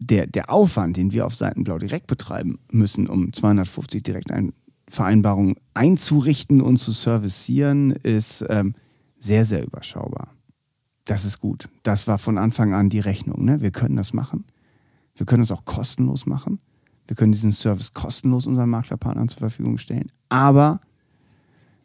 der, der Aufwand, den wir auf Seitenblau direkt betreiben müssen, um 250 Direktvereinbarungen einzurichten und zu servicieren, ist ähm, sehr, sehr überschaubar. Das ist gut. Das war von Anfang an die Rechnung. Ne? Wir können das machen. Wir können es auch kostenlos machen. Wir können diesen Service kostenlos unseren Maklerpartnern zur Verfügung stellen, aber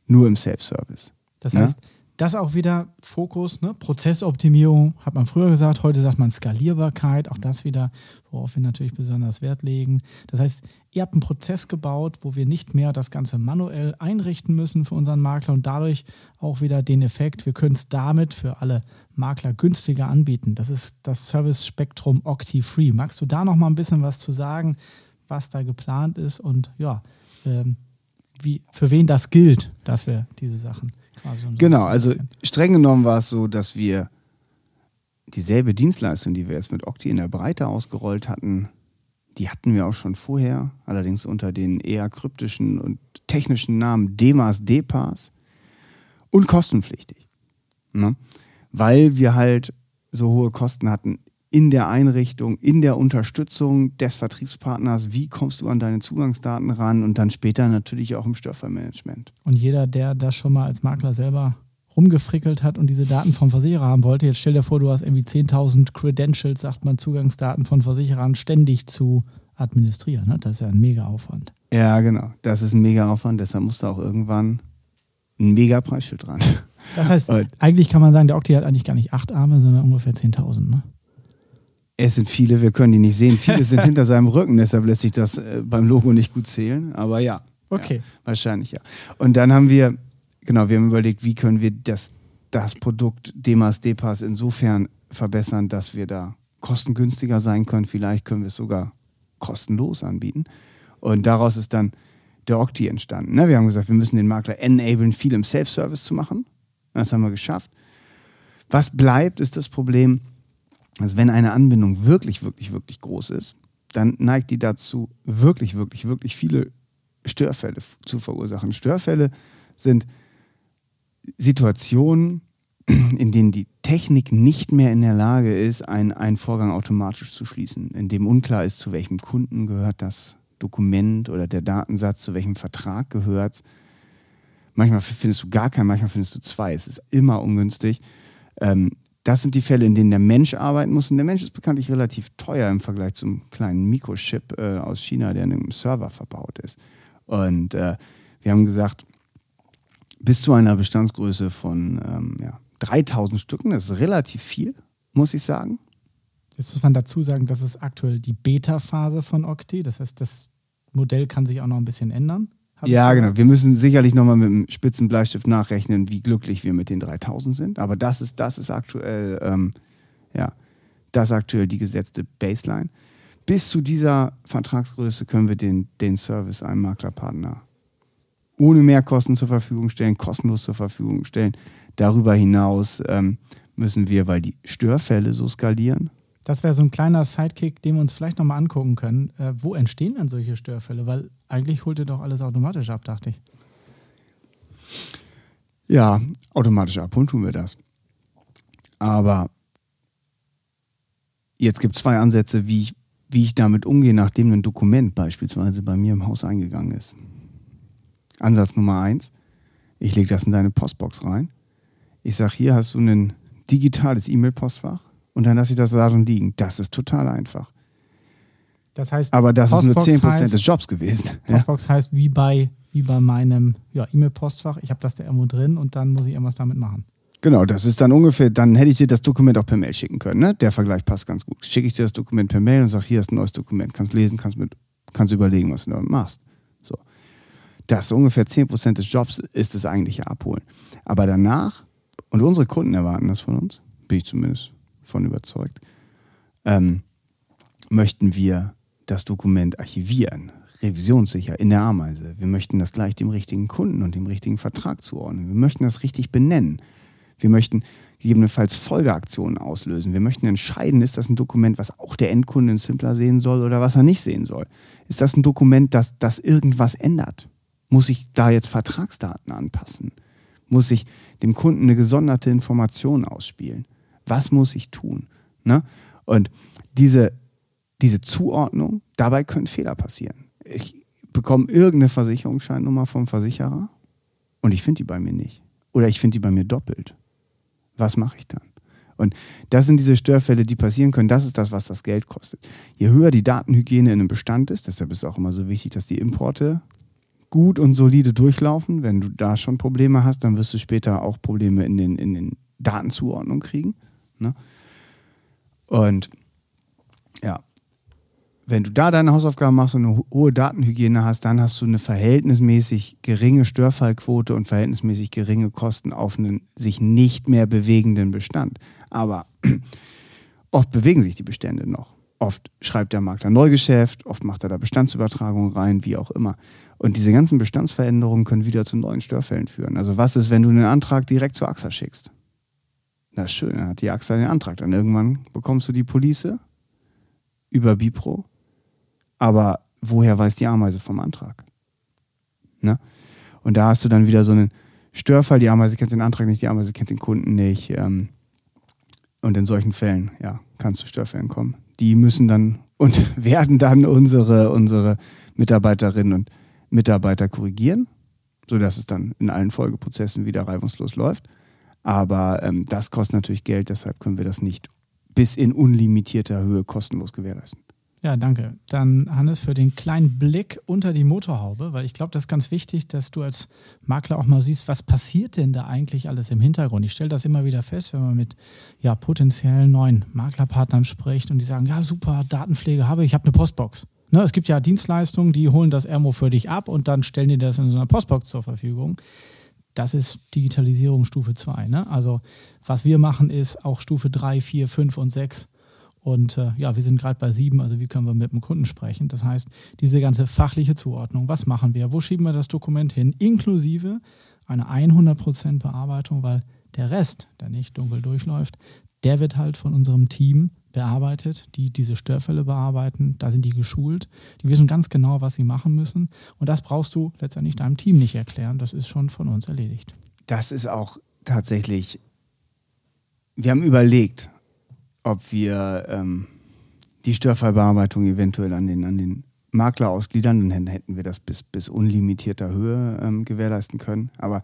nur im Self-Service. Das heißt, das auch wieder Fokus, ne? Prozessoptimierung, hat man früher gesagt, heute sagt man Skalierbarkeit, auch das wieder, worauf wir natürlich besonders Wert legen. Das heißt, ihr habt einen Prozess gebaut, wo wir nicht mehr das Ganze manuell einrichten müssen für unseren Makler und dadurch auch wieder den Effekt, wir können es damit für alle Makler günstiger anbieten. Das ist das Service-Spektrum Octi-Free. Magst du da noch mal ein bisschen was zu sagen, was da geplant ist und ja, ähm, wie, für wen das gilt, dass wir diese Sachen quasi. Genau, also streng genommen war es so, dass wir dieselbe Dienstleistung, die wir jetzt mit Octi in der Breite ausgerollt hatten, die hatten wir auch schon vorher, allerdings unter den eher kryptischen und technischen Namen DEMAS, DEPAS und kostenpflichtig. Ne? Weil wir halt so hohe Kosten hatten in der Einrichtung, in der Unterstützung des Vertriebspartners, wie kommst du an deine Zugangsdaten ran und dann später natürlich auch im Störfallmanagement. Und jeder, der das schon mal als Makler selber rumgefrickelt hat und diese Daten vom Versicherer haben wollte, jetzt stell dir vor, du hast irgendwie 10.000 Credentials, sagt man, Zugangsdaten von Versicherern ständig zu administrieren. Ne? Das ist ja ein mega Aufwand. Ja, genau. Das ist ein mega Aufwand, deshalb musst du auch irgendwann ein mega Preisschild dran. Das heißt, eigentlich kann man sagen, der Okti hat eigentlich gar nicht acht Arme, sondern ungefähr 10.000, ne? Es sind viele, wir können die nicht sehen. Viele sind hinter seinem Rücken, deshalb lässt sich das äh, beim Logo nicht gut zählen. Aber ja. Okay. Ja, wahrscheinlich ja. Und dann haben wir, genau, wir haben überlegt, wie können wir das, das Produkt Demas Depas insofern verbessern, dass wir da kostengünstiger sein können. Vielleicht können wir es sogar kostenlos anbieten. Und daraus ist dann der Octi entstanden. Ne? Wir haben gesagt, wir müssen den Makler enablen, viel im Self-Service zu machen. Das haben wir geschafft. Was bleibt, ist das Problem, also wenn eine Anbindung wirklich, wirklich, wirklich groß ist, dann neigt die dazu, wirklich, wirklich, wirklich viele Störfälle zu verursachen. Störfälle sind Situationen, in denen die Technik nicht mehr in der Lage ist, einen, einen Vorgang automatisch zu schließen, in dem unklar ist, zu welchem Kunden gehört das Dokument oder der Datensatz, zu welchem Vertrag gehört Manchmal findest du gar keinen, manchmal findest du zwei. Es ist immer ungünstig. Ähm, das sind die Fälle, in denen der Mensch arbeiten muss. Und der Mensch ist bekanntlich relativ teuer im Vergleich zum kleinen Mikrochip äh, aus China, der in einem Server verbaut ist. Und äh, wir haben gesagt, bis zu einer Bestandsgröße von ähm, ja, 3000 Stücken, das ist relativ viel, muss ich sagen. Jetzt muss man dazu sagen, das ist aktuell die Beta-Phase von Octi. Das heißt, das Modell kann sich auch noch ein bisschen ändern. Ja, genau. Wir müssen sicherlich nochmal mit dem spitzen Bleistift nachrechnen, wie glücklich wir mit den 3000 sind. Aber das ist, das ist aktuell, ähm, ja, das aktuell die gesetzte Baseline. Bis zu dieser Vertragsgröße können wir den, den Service einem Maklerpartner ohne Mehrkosten zur Verfügung stellen, kostenlos zur Verfügung stellen. Darüber hinaus ähm, müssen wir, weil die Störfälle so skalieren, das wäre so ein kleiner Sidekick, den wir uns vielleicht nochmal angucken können. Äh, wo entstehen denn solche Störfälle? Weil eigentlich holt ihr doch alles automatisch ab, dachte ich. Ja, automatisch abholen tun wir das. Aber jetzt gibt es zwei Ansätze, wie ich, wie ich damit umgehe, nachdem ein Dokument beispielsweise bei mir im Haus eingegangen ist. Ansatz Nummer eins, ich lege das in deine Postbox rein. Ich sage, hier hast du ein digitales E-Mail-Postfach und dann lasse ich das da schon liegen. Das ist total einfach. Das heißt, aber das Postbox ist nur 10% heißt, des Jobs gewesen. Postbox ja. heißt wie bei, wie bei meinem ja, E-Mail-Postfach, ich habe das da irgendwo drin und dann muss ich irgendwas damit machen. Genau, das ist dann ungefähr, dann hätte ich dir das Dokument auch per Mail schicken können. Ne? Der Vergleich passt ganz gut. Schicke ich dir das Dokument per Mail und sage, hier ist ein neues Dokument, kannst lesen, kannst, mit, kannst überlegen, was du damit machst. So. Das ungefähr 10% des Jobs ist das eigentliche Abholen. Aber danach, und unsere Kunden erwarten das von uns, bin ich zumindest von überzeugt, ähm, möchten wir das Dokument archivieren, revisionssicher in der Ameise. Wir möchten das gleich dem richtigen Kunden und dem richtigen Vertrag zuordnen. Wir möchten das richtig benennen. Wir möchten gegebenenfalls Folgeaktionen auslösen. Wir möchten entscheiden, ist das ein Dokument, was auch der Endkunde in Simpler sehen soll oder was er nicht sehen soll. Ist das ein Dokument, das, das irgendwas ändert? Muss ich da jetzt Vertragsdaten anpassen? Muss ich dem Kunden eine gesonderte Information ausspielen? Was muss ich tun? Ne? Und diese, diese Zuordnung, dabei können Fehler passieren. Ich bekomme irgendeine Versicherungsscheinnummer vom Versicherer und ich finde die bei mir nicht. Oder ich finde die bei mir doppelt. Was mache ich dann? Und das sind diese Störfälle, die passieren können. Das ist das, was das Geld kostet. Je höher die Datenhygiene in einem Bestand ist, deshalb ist es auch immer so wichtig, dass die Importe gut und solide durchlaufen. Wenn du da schon Probleme hast, dann wirst du später auch Probleme in den, in den Datenzuordnungen kriegen. Ne? Und ja, wenn du da deine Hausaufgaben machst und eine hohe Datenhygiene hast, dann hast du eine verhältnismäßig geringe Störfallquote und verhältnismäßig geringe Kosten auf einen sich nicht mehr bewegenden Bestand. Aber oft bewegen sich die Bestände noch. Oft schreibt der Makler Neugeschäft, oft macht er da Bestandsübertragungen rein, wie auch immer. Und diese ganzen Bestandsveränderungen können wieder zu neuen Störfällen führen. Also was ist, wenn du einen Antrag direkt zur AXA schickst? Ist schön, dann hat die AXA den Antrag. Dann irgendwann bekommst du die Police über Bipro aber woher weiß die Ameise vom Antrag? Ne? Und da hast du dann wieder so einen Störfall, die Ameise kennt den Antrag nicht, die Ameise kennt den Kunden nicht. Ähm, und in solchen Fällen, ja, kann es Störfällen kommen. Die müssen dann und werden dann unsere, unsere Mitarbeiterinnen und Mitarbeiter korrigieren, sodass es dann in allen Folgeprozessen wieder reibungslos läuft. Aber ähm, das kostet natürlich Geld, deshalb können wir das nicht bis in unlimitierter Höhe kostenlos gewährleisten. Ja, danke. Dann, Hannes, für den kleinen Blick unter die Motorhaube, weil ich glaube, das ist ganz wichtig, dass du als Makler auch mal siehst, was passiert denn da eigentlich alles im Hintergrund. Ich stelle das immer wieder fest, wenn man mit ja, potenziellen neuen Maklerpartnern spricht und die sagen, ja, super, Datenpflege habe ich, ich habe eine Postbox. Ne, es gibt ja Dienstleistungen, die holen das Ermo für dich ab und dann stellen die das in so einer Postbox zur Verfügung. Das ist Digitalisierung Stufe 2. Ne? Also was wir machen, ist auch Stufe 3, 4, 5 und 6 und äh, ja, wir sind gerade bei sieben, also wie können wir mit dem Kunden sprechen? Das heißt, diese ganze fachliche Zuordnung, was machen wir, wo schieben wir das Dokument hin, inklusive einer 100% Bearbeitung, weil der Rest, der nicht dunkel durchläuft, der wird halt von unserem Team bearbeitet, die diese Störfälle bearbeiten. Da sind die geschult. Die wissen ganz genau, was sie machen müssen. Und das brauchst du letztendlich deinem Team nicht erklären. Das ist schon von uns erledigt. Das ist auch tatsächlich, wir haben überlegt, ob wir ähm, die Störfallbearbeitung eventuell an den, an den Makler ausgliedern, dann hätten wir das bis, bis unlimitierter Höhe ähm, gewährleisten können. Aber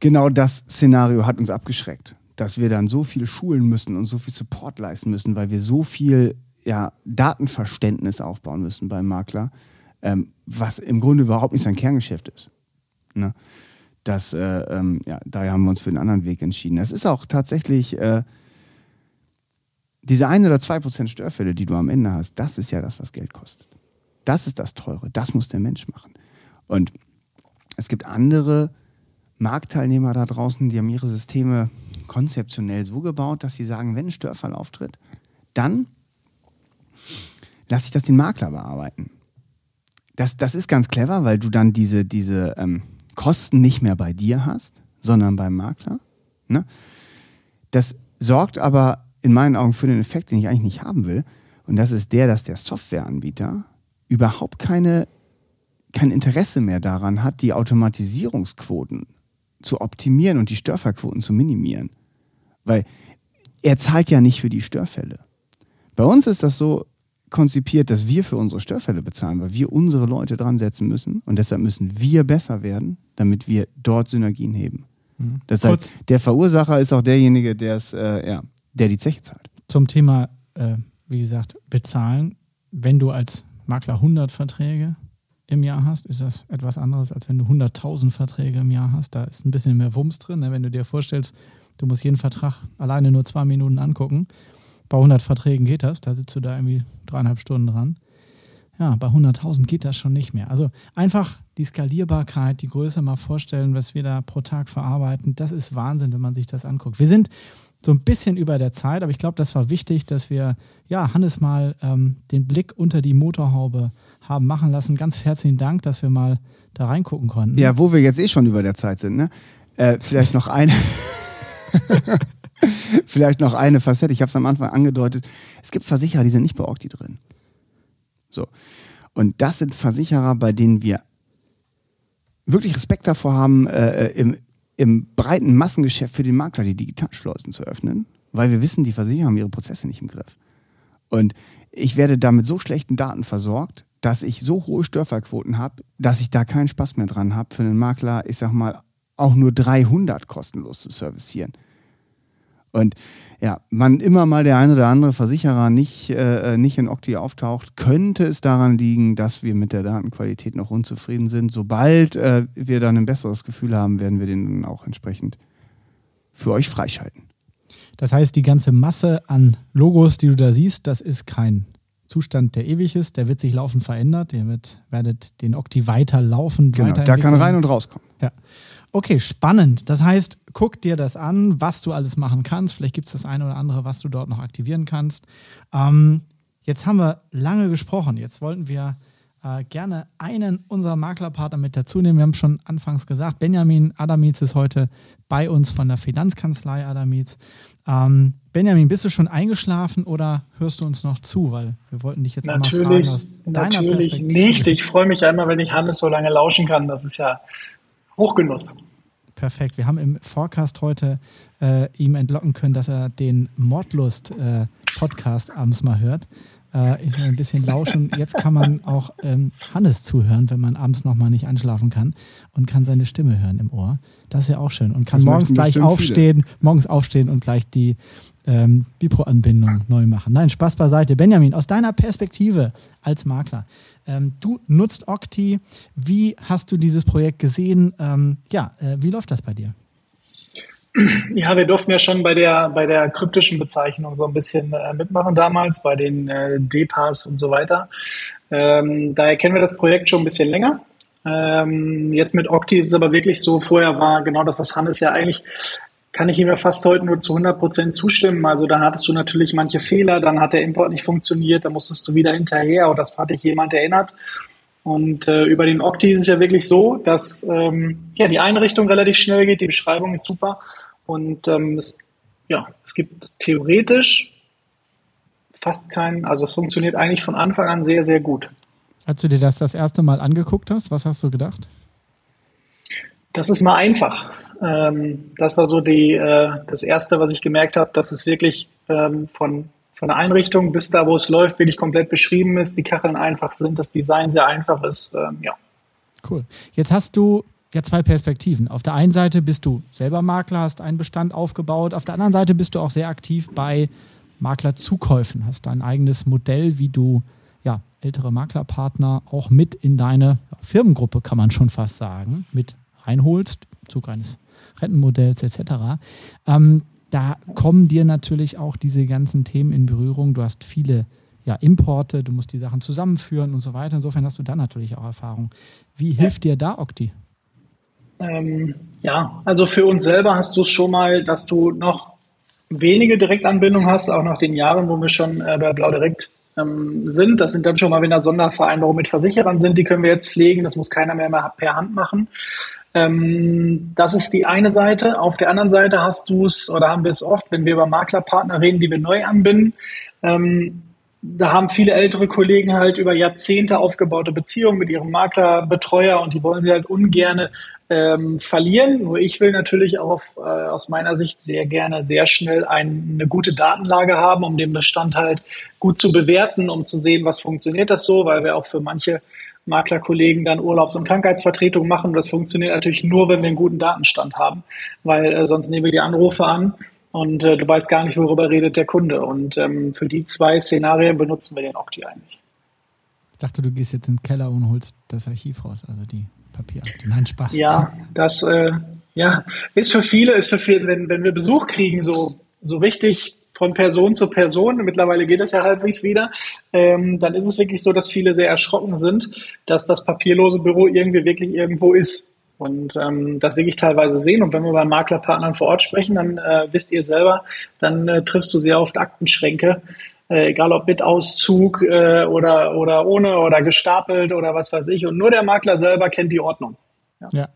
genau das Szenario hat uns abgeschreckt, dass wir dann so viel schulen müssen und so viel Support leisten müssen, weil wir so viel ja, Datenverständnis aufbauen müssen beim Makler, ähm, was im Grunde überhaupt nicht sein Kerngeschäft ist. Ne? Das, äh, ähm, ja, daher haben wir uns für einen anderen Weg entschieden. Es ist auch tatsächlich äh, diese ein oder zwei Prozent Störfälle, die du am Ende hast, das ist ja das, was Geld kostet. Das ist das Teure. Das muss der Mensch machen. Und es gibt andere Marktteilnehmer da draußen, die haben ihre Systeme konzeptionell so gebaut, dass sie sagen, wenn ein Störfall auftritt, dann lasse ich das den Makler bearbeiten. Das, das ist ganz clever, weil du dann diese, diese ähm, Kosten nicht mehr bei dir hast, sondern beim Makler. Ne? Das sorgt aber in meinen Augen für den Effekt, den ich eigentlich nicht haben will. Und das ist der, dass der Softwareanbieter überhaupt keine, kein Interesse mehr daran hat, die Automatisierungsquoten zu optimieren und die Störfallquoten zu minimieren. Weil er zahlt ja nicht für die Störfälle. Bei uns ist das so konzipiert, dass wir für unsere Störfälle bezahlen, weil wir unsere Leute dran setzen müssen und deshalb müssen wir besser werden, damit wir dort Synergien heben. Mhm. Das heißt, der Verursacher ist auch derjenige, der es äh, ja, der die Zeche zahlt. Zum Thema, äh, wie gesagt, bezahlen. Wenn du als Makler 100 Verträge im Jahr hast, ist das etwas anderes, als wenn du 100.000 Verträge im Jahr hast. Da ist ein bisschen mehr Wumms drin. Ne? Wenn du dir vorstellst, du musst jeden Vertrag alleine nur zwei Minuten angucken. Bei 100 Verträgen geht das. Da sitzt du da irgendwie dreieinhalb Stunden dran. Ja, bei 100.000 geht das schon nicht mehr. Also einfach die Skalierbarkeit, die Größe mal vorstellen, was wir da pro Tag verarbeiten. Das ist Wahnsinn, wenn man sich das anguckt. Wir sind so ein bisschen über der Zeit, aber ich glaube, das war wichtig, dass wir ja Hannes mal ähm, den Blick unter die Motorhaube haben machen lassen. Ganz herzlichen Dank, dass wir mal da reingucken konnten. Ja, wo wir jetzt eh schon über der Zeit sind, ne? Äh, vielleicht noch eine. Vielleicht noch eine Facette, ich habe es am Anfang angedeutet. Es gibt Versicherer, die sind nicht bei Octi drin. So. Und das sind Versicherer, bei denen wir wirklich Respekt davor haben, äh, im, im breiten Massengeschäft für den Makler die Digitalschleusen zu öffnen, weil wir wissen, die Versicherer haben ihre Prozesse nicht im Griff. Und ich werde damit so schlechten Daten versorgt, dass ich so hohe Störfallquoten habe, dass ich da keinen Spaß mehr dran habe, für einen Makler, ich sag mal, auch nur 300 kostenlos zu servicieren. Und ja, man immer mal der ein oder andere Versicherer nicht, äh, nicht in Octi auftaucht, könnte es daran liegen, dass wir mit der Datenqualität noch unzufrieden sind. Sobald äh, wir dann ein besseres Gefühl haben, werden wir den dann auch entsprechend für euch freischalten. Das heißt, die ganze Masse an Logos, die du da siehst, das ist kein Zustand, der ewig ist. Der wird sich laufend verändert. Ihr werdet den Octi weiter laufen. Genau, da kann rein und rauskommen. Ja. Okay, spannend. Das heißt, guck dir das an, was du alles machen kannst. Vielleicht gibt es das eine oder andere, was du dort noch aktivieren kannst. Ähm, jetzt haben wir lange gesprochen. Jetzt wollten wir äh, gerne einen unserer Maklerpartner mit dazu nehmen. Wir haben schon anfangs gesagt, Benjamin Adamitz ist heute bei uns von der Finanzkanzlei Adamitz. Ähm, Benjamin, bist du schon eingeschlafen oder hörst du uns noch zu? Weil wir wollten dich jetzt natürlich, einmal fragen aus deiner natürlich Perspektive. nicht. Ich freue mich einmal, wenn ich Hannes so lange lauschen kann. Das ist ja Hochgenuss. Perfekt. Wir haben im Forecast heute äh, ihm entlocken können, dass er den Mordlust-Podcast äh, abends mal hört. Äh, ich will ein bisschen lauschen. Jetzt kann man auch ähm, Hannes zuhören, wenn man abends nochmal nicht einschlafen kann und kann seine Stimme hören im Ohr. Das ist ja auch schön. Und kann Das morgens gleich aufstehen, morgens aufstehen und gleich die ähm, Bipro-Anbindung neu machen. Nein, Spaß beiseite. Benjamin, aus deiner Perspektive als Makler, ähm, du nutzt Octi. Wie hast du dieses Projekt gesehen? Ähm, ja, äh, wie läuft das bei dir? Ja, wir durften ja schon bei der, bei der kryptischen Bezeichnung so ein bisschen äh, mitmachen damals, bei den äh, DPAs und so weiter. Ähm, daher kennen wir das Projekt schon ein bisschen länger. Ähm, jetzt mit Octi ist es aber wirklich so, vorher war genau das, was Hannes ja eigentlich, kann ich ihm ja fast heute nur zu 100 Prozent zustimmen. Also da hattest du natürlich manche Fehler, dann hat der Import nicht funktioniert, da musstest du wieder hinterher oder das hat dich jemand erinnert. Und äh, über den Octi ist es ja wirklich so, dass ähm, ja, die Einrichtung relativ schnell geht, die Beschreibung ist super und ähm, es, ja, es gibt theoretisch fast keinen, also es funktioniert eigentlich von Anfang an sehr, sehr gut. Als du dir das das erste Mal angeguckt hast, was hast du gedacht? Das ist mal einfach. Ähm, das war so die, äh, das Erste, was ich gemerkt habe, dass es wirklich ähm, von, von der Einrichtung bis da, wo es läuft, wirklich komplett beschrieben ist, die Kacheln einfach sind, das Design sehr einfach ist. Ähm, ja. Cool. Jetzt hast du ja zwei Perspektiven. Auf der einen Seite bist du selber Makler, hast einen Bestand aufgebaut. Auf der anderen Seite bist du auch sehr aktiv bei Maklerzukäufen, hast dein eigenes Modell, wie du ja, ältere Maklerpartner auch mit in deine Firmengruppe, kann man schon fast sagen, mit reinholst, im Zug eines Rentenmodells etc. Ähm, da kommen dir natürlich auch diese ganzen Themen in Berührung. Du hast viele ja, Importe, du musst die Sachen zusammenführen und so weiter. Insofern hast du da natürlich auch Erfahrung. Wie hilft dir da Okti? Ähm, ja, also für uns selber hast du es schon mal, dass du noch wenige Direktanbindungen hast, auch nach den Jahren, wo wir schon äh, bei Blau Direkt ähm, sind. Das sind dann schon mal, wenn da Sondervereinbarungen mit Versicherern sind, die können wir jetzt pflegen. Das muss keiner mehr per Hand machen. Ähm, das ist die eine Seite. Auf der anderen Seite hast du es, oder haben wir es oft, wenn wir über Maklerpartner reden, die wir neu anbinden. Ähm, da haben viele ältere Kollegen halt über Jahrzehnte aufgebaute Beziehungen mit ihrem Maklerbetreuer und die wollen sie halt ungerne ähm, verlieren. Nur ich will natürlich auch äh, aus meiner Sicht sehr gerne sehr schnell ein, eine gute Datenlage haben, um den Bestand halt gut zu bewerten, um zu sehen, was funktioniert das so, weil wir auch für manche Maklerkollegen dann Urlaubs- und Krankheitsvertretung machen. Das funktioniert natürlich nur, wenn wir einen guten Datenstand haben, weil äh, sonst nehmen wir die Anrufe an und äh, du weißt gar nicht, worüber redet der Kunde. Und ähm, für die zwei Szenarien benutzen wir den Okti eigentlich. Ich dachte, du gehst jetzt in den Keller und holst das Archiv raus, also die Papierakte. Nein, Spaß. Ja, das äh, ja, ist für viele, ist für viele, wenn, wenn wir Besuch kriegen, so, so wichtig von Person zu Person, mittlerweile geht es ja halbwegs wieder, ähm, dann ist es wirklich so, dass viele sehr erschrocken sind, dass das papierlose Büro irgendwie wirklich irgendwo ist und ähm, das wirklich teilweise sehen. Und wenn wir bei Maklerpartnern vor Ort sprechen, dann äh, wisst ihr selber, dann äh, triffst du sehr oft Aktenschränke, äh, egal ob mit Auszug äh, oder, oder ohne oder gestapelt oder was weiß ich. Und nur der Makler selber kennt die Ordnung. Ja. ja.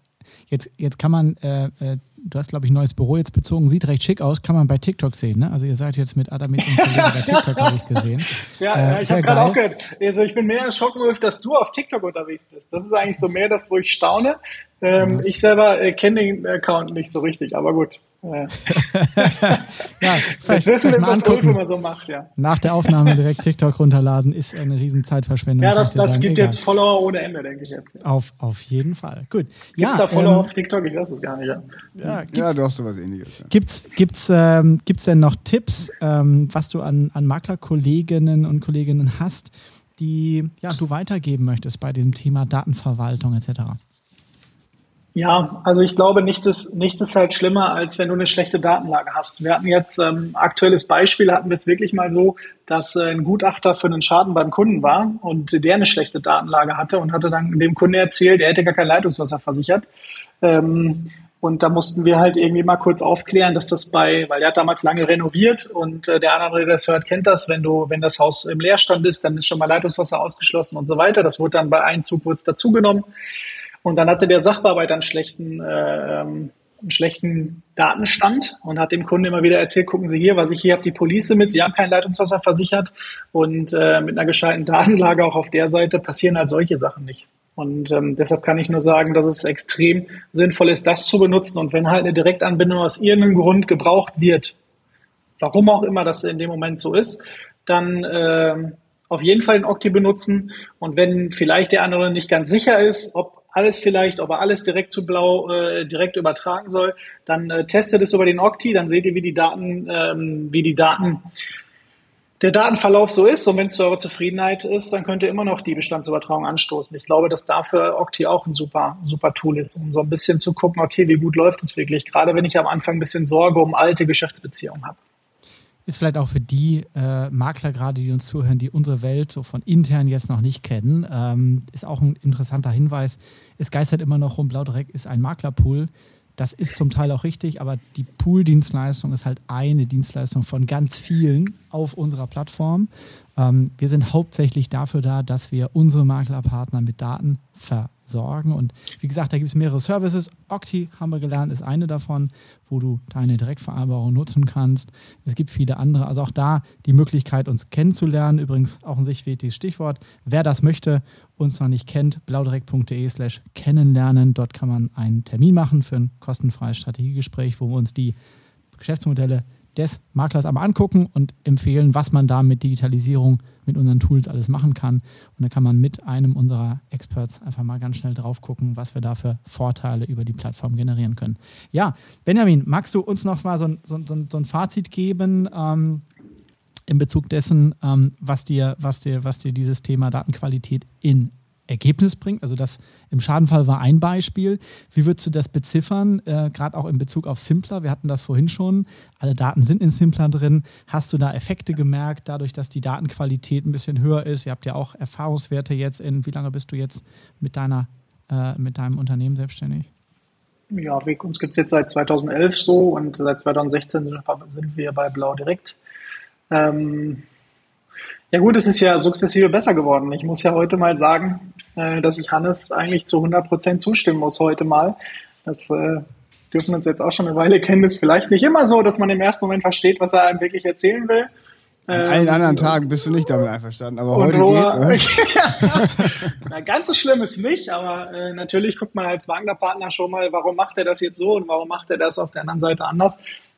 Jetzt, jetzt kann man äh, äh du hast, glaube ich, ein neues Büro jetzt bezogen, sieht recht schick aus, kann man bei TikTok sehen. Ne? Also ihr seid jetzt mit Adamitz und Kollegen bei TikTok, habe ich gesehen. Ja, äh, ja ich habe gerade auch gehört, also ich bin mehr erschrocken, dass du auf TikTok unterwegs bist. Das ist eigentlich so mehr das, wo ich staune. Ähm, mhm. Ich selber äh, kenne den Account nicht so richtig, aber gut. Ja, vielleicht, vielleicht mal angucken. Ulf so macht, ja. Nach der Aufnahme direkt TikTok runterladen ist eine riesen Zeitverschwendung. Ja, das, das gibt Egal. jetzt Follower ohne Ende, denke ich jetzt. Auf, auf jeden Fall. Gut. Gibt ja, da Follower ähm, auf TikTok? Ich weiß es gar nicht. Ja, ja, ja du hast sowas ähnliches. Ja. Gibt's, gibt's, ähm, gibt's denn noch Tipps, ähm, was du an, an Maklerkolleginnen und Kolleginnen hast, die ja, du weitergeben möchtest bei diesem Thema Datenverwaltung etc.? Ja, also ich glaube, nichts ist, nichts ist halt schlimmer, als wenn du eine schlechte Datenlage hast. Wir hatten jetzt ähm, aktuelles Beispiel, hatten wir es wirklich mal so, dass äh, ein Gutachter für einen Schaden beim Kunden war und der eine schlechte Datenlage hatte und hatte dann dem Kunden erzählt, er hätte gar kein Leitungswasser versichert. Ähm, und da mussten wir halt irgendwie mal kurz aufklären, dass das bei, weil er hat damals lange renoviert und äh, der andere, der das hört, kennt das, wenn du, wenn das Haus im Leerstand ist, dann ist schon mal Leitungswasser ausgeschlossen und so weiter. Das wurde dann bei Einzug kurz dazugenommen. Und dann hatte der Sachbearbeiter einen schlechten, äh, einen schlechten Datenstand und hat dem Kunden immer wieder erzählt, gucken Sie hier, was ich hier habe, die Police mit, Sie haben kein Leitungswasser versichert und äh, mit einer gescheiten Datenlage auch auf der Seite passieren halt solche Sachen nicht. Und ähm, deshalb kann ich nur sagen, dass es extrem sinnvoll ist, das zu benutzen. Und wenn halt eine Direktanbindung aus irgendeinem Grund gebraucht wird, warum auch immer das in dem Moment so ist, dann äh, auf jeden Fall den Okti benutzen. Und wenn vielleicht der andere nicht ganz sicher ist, ob alles vielleicht, ob er alles direkt zu Blau äh, direkt übertragen soll, dann äh, testet es über den Okti, dann seht ihr, wie die Daten, ähm, wie die Daten, der Datenverlauf so ist. Und wenn es zu eurer Zufriedenheit ist, dann könnt ihr immer noch die Bestandsübertragung anstoßen. Ich glaube, dass dafür Okti auch ein super, super Tool ist, um so ein bisschen zu gucken, okay, wie gut läuft es wirklich, gerade wenn ich am Anfang ein bisschen Sorge um alte Geschäftsbeziehungen habe ist vielleicht auch für die äh, Makler gerade, die uns zuhören, die unsere Welt so von intern jetzt noch nicht kennen, ähm, ist auch ein interessanter Hinweis. Es geistert immer noch rum, Blaudreck ist ein Maklerpool. Das ist zum Teil auch richtig, aber die Pool-Dienstleistung ist halt eine Dienstleistung von ganz vielen auf unserer Plattform. Ähm, wir sind hauptsächlich dafür da, dass wir unsere Maklerpartner mit Daten versorgen. Und wie gesagt, da gibt es mehrere Services. Octi haben wir gelernt, ist eine davon, wo du deine Direktvereinbarung nutzen kannst. Es gibt viele andere. Also auch da die Möglichkeit, uns kennenzulernen. Übrigens auch ein sich wichtiges Stichwort. Wer das möchte, uns noch nicht kennt, blaudirekt.de slash kennenlernen. Dort kann man einen Termin machen für ein kostenfreies Strategiegespräch, wo wir uns die Geschäftsmodelle des Maklers aber angucken und empfehlen, was man da mit Digitalisierung, mit unseren Tools alles machen kann. Und da kann man mit einem unserer Experts einfach mal ganz schnell drauf gucken, was wir da für Vorteile über die Plattform generieren können. Ja, Benjamin, magst du uns noch mal so ein, so, so, so ein Fazit geben? Ähm, in Bezug dessen, ähm, was, dir, was, dir, was dir dieses Thema Datenqualität in Ergebnis bringt. Also das im Schadenfall war ein Beispiel. Wie würdest du das beziffern, äh, gerade auch in Bezug auf Simpler? Wir hatten das vorhin schon. Alle Daten sind in Simpler drin. Hast du da Effekte gemerkt, dadurch, dass die Datenqualität ein bisschen höher ist? Ihr habt ja auch Erfahrungswerte jetzt in, wie lange bist du jetzt mit, deiner, äh, mit deinem Unternehmen selbstständig? Ja, uns gibt es jetzt seit 2011 so und seit 2016 sind wir bei Blau Direkt. Ähm, ja gut, es ist ja sukzessive besser geworden. Ich muss ja heute mal sagen, äh, dass ich Hannes eigentlich zu 100 Prozent zustimmen muss heute mal. Das äh, dürfen wir uns jetzt auch schon eine Weile kennen. Das ist vielleicht nicht immer so, dass man im ersten Moment versteht, was er einem wirklich erzählen will. An allen ähm, anderen Tagen bist du nicht damit einverstanden, aber heute geht's. Oder? Na, ganz so schlimm ist nicht, aber äh, natürlich guckt man als Wagner-Partner schon mal, warum macht er das jetzt so und warum macht er das auf der anderen Seite anders.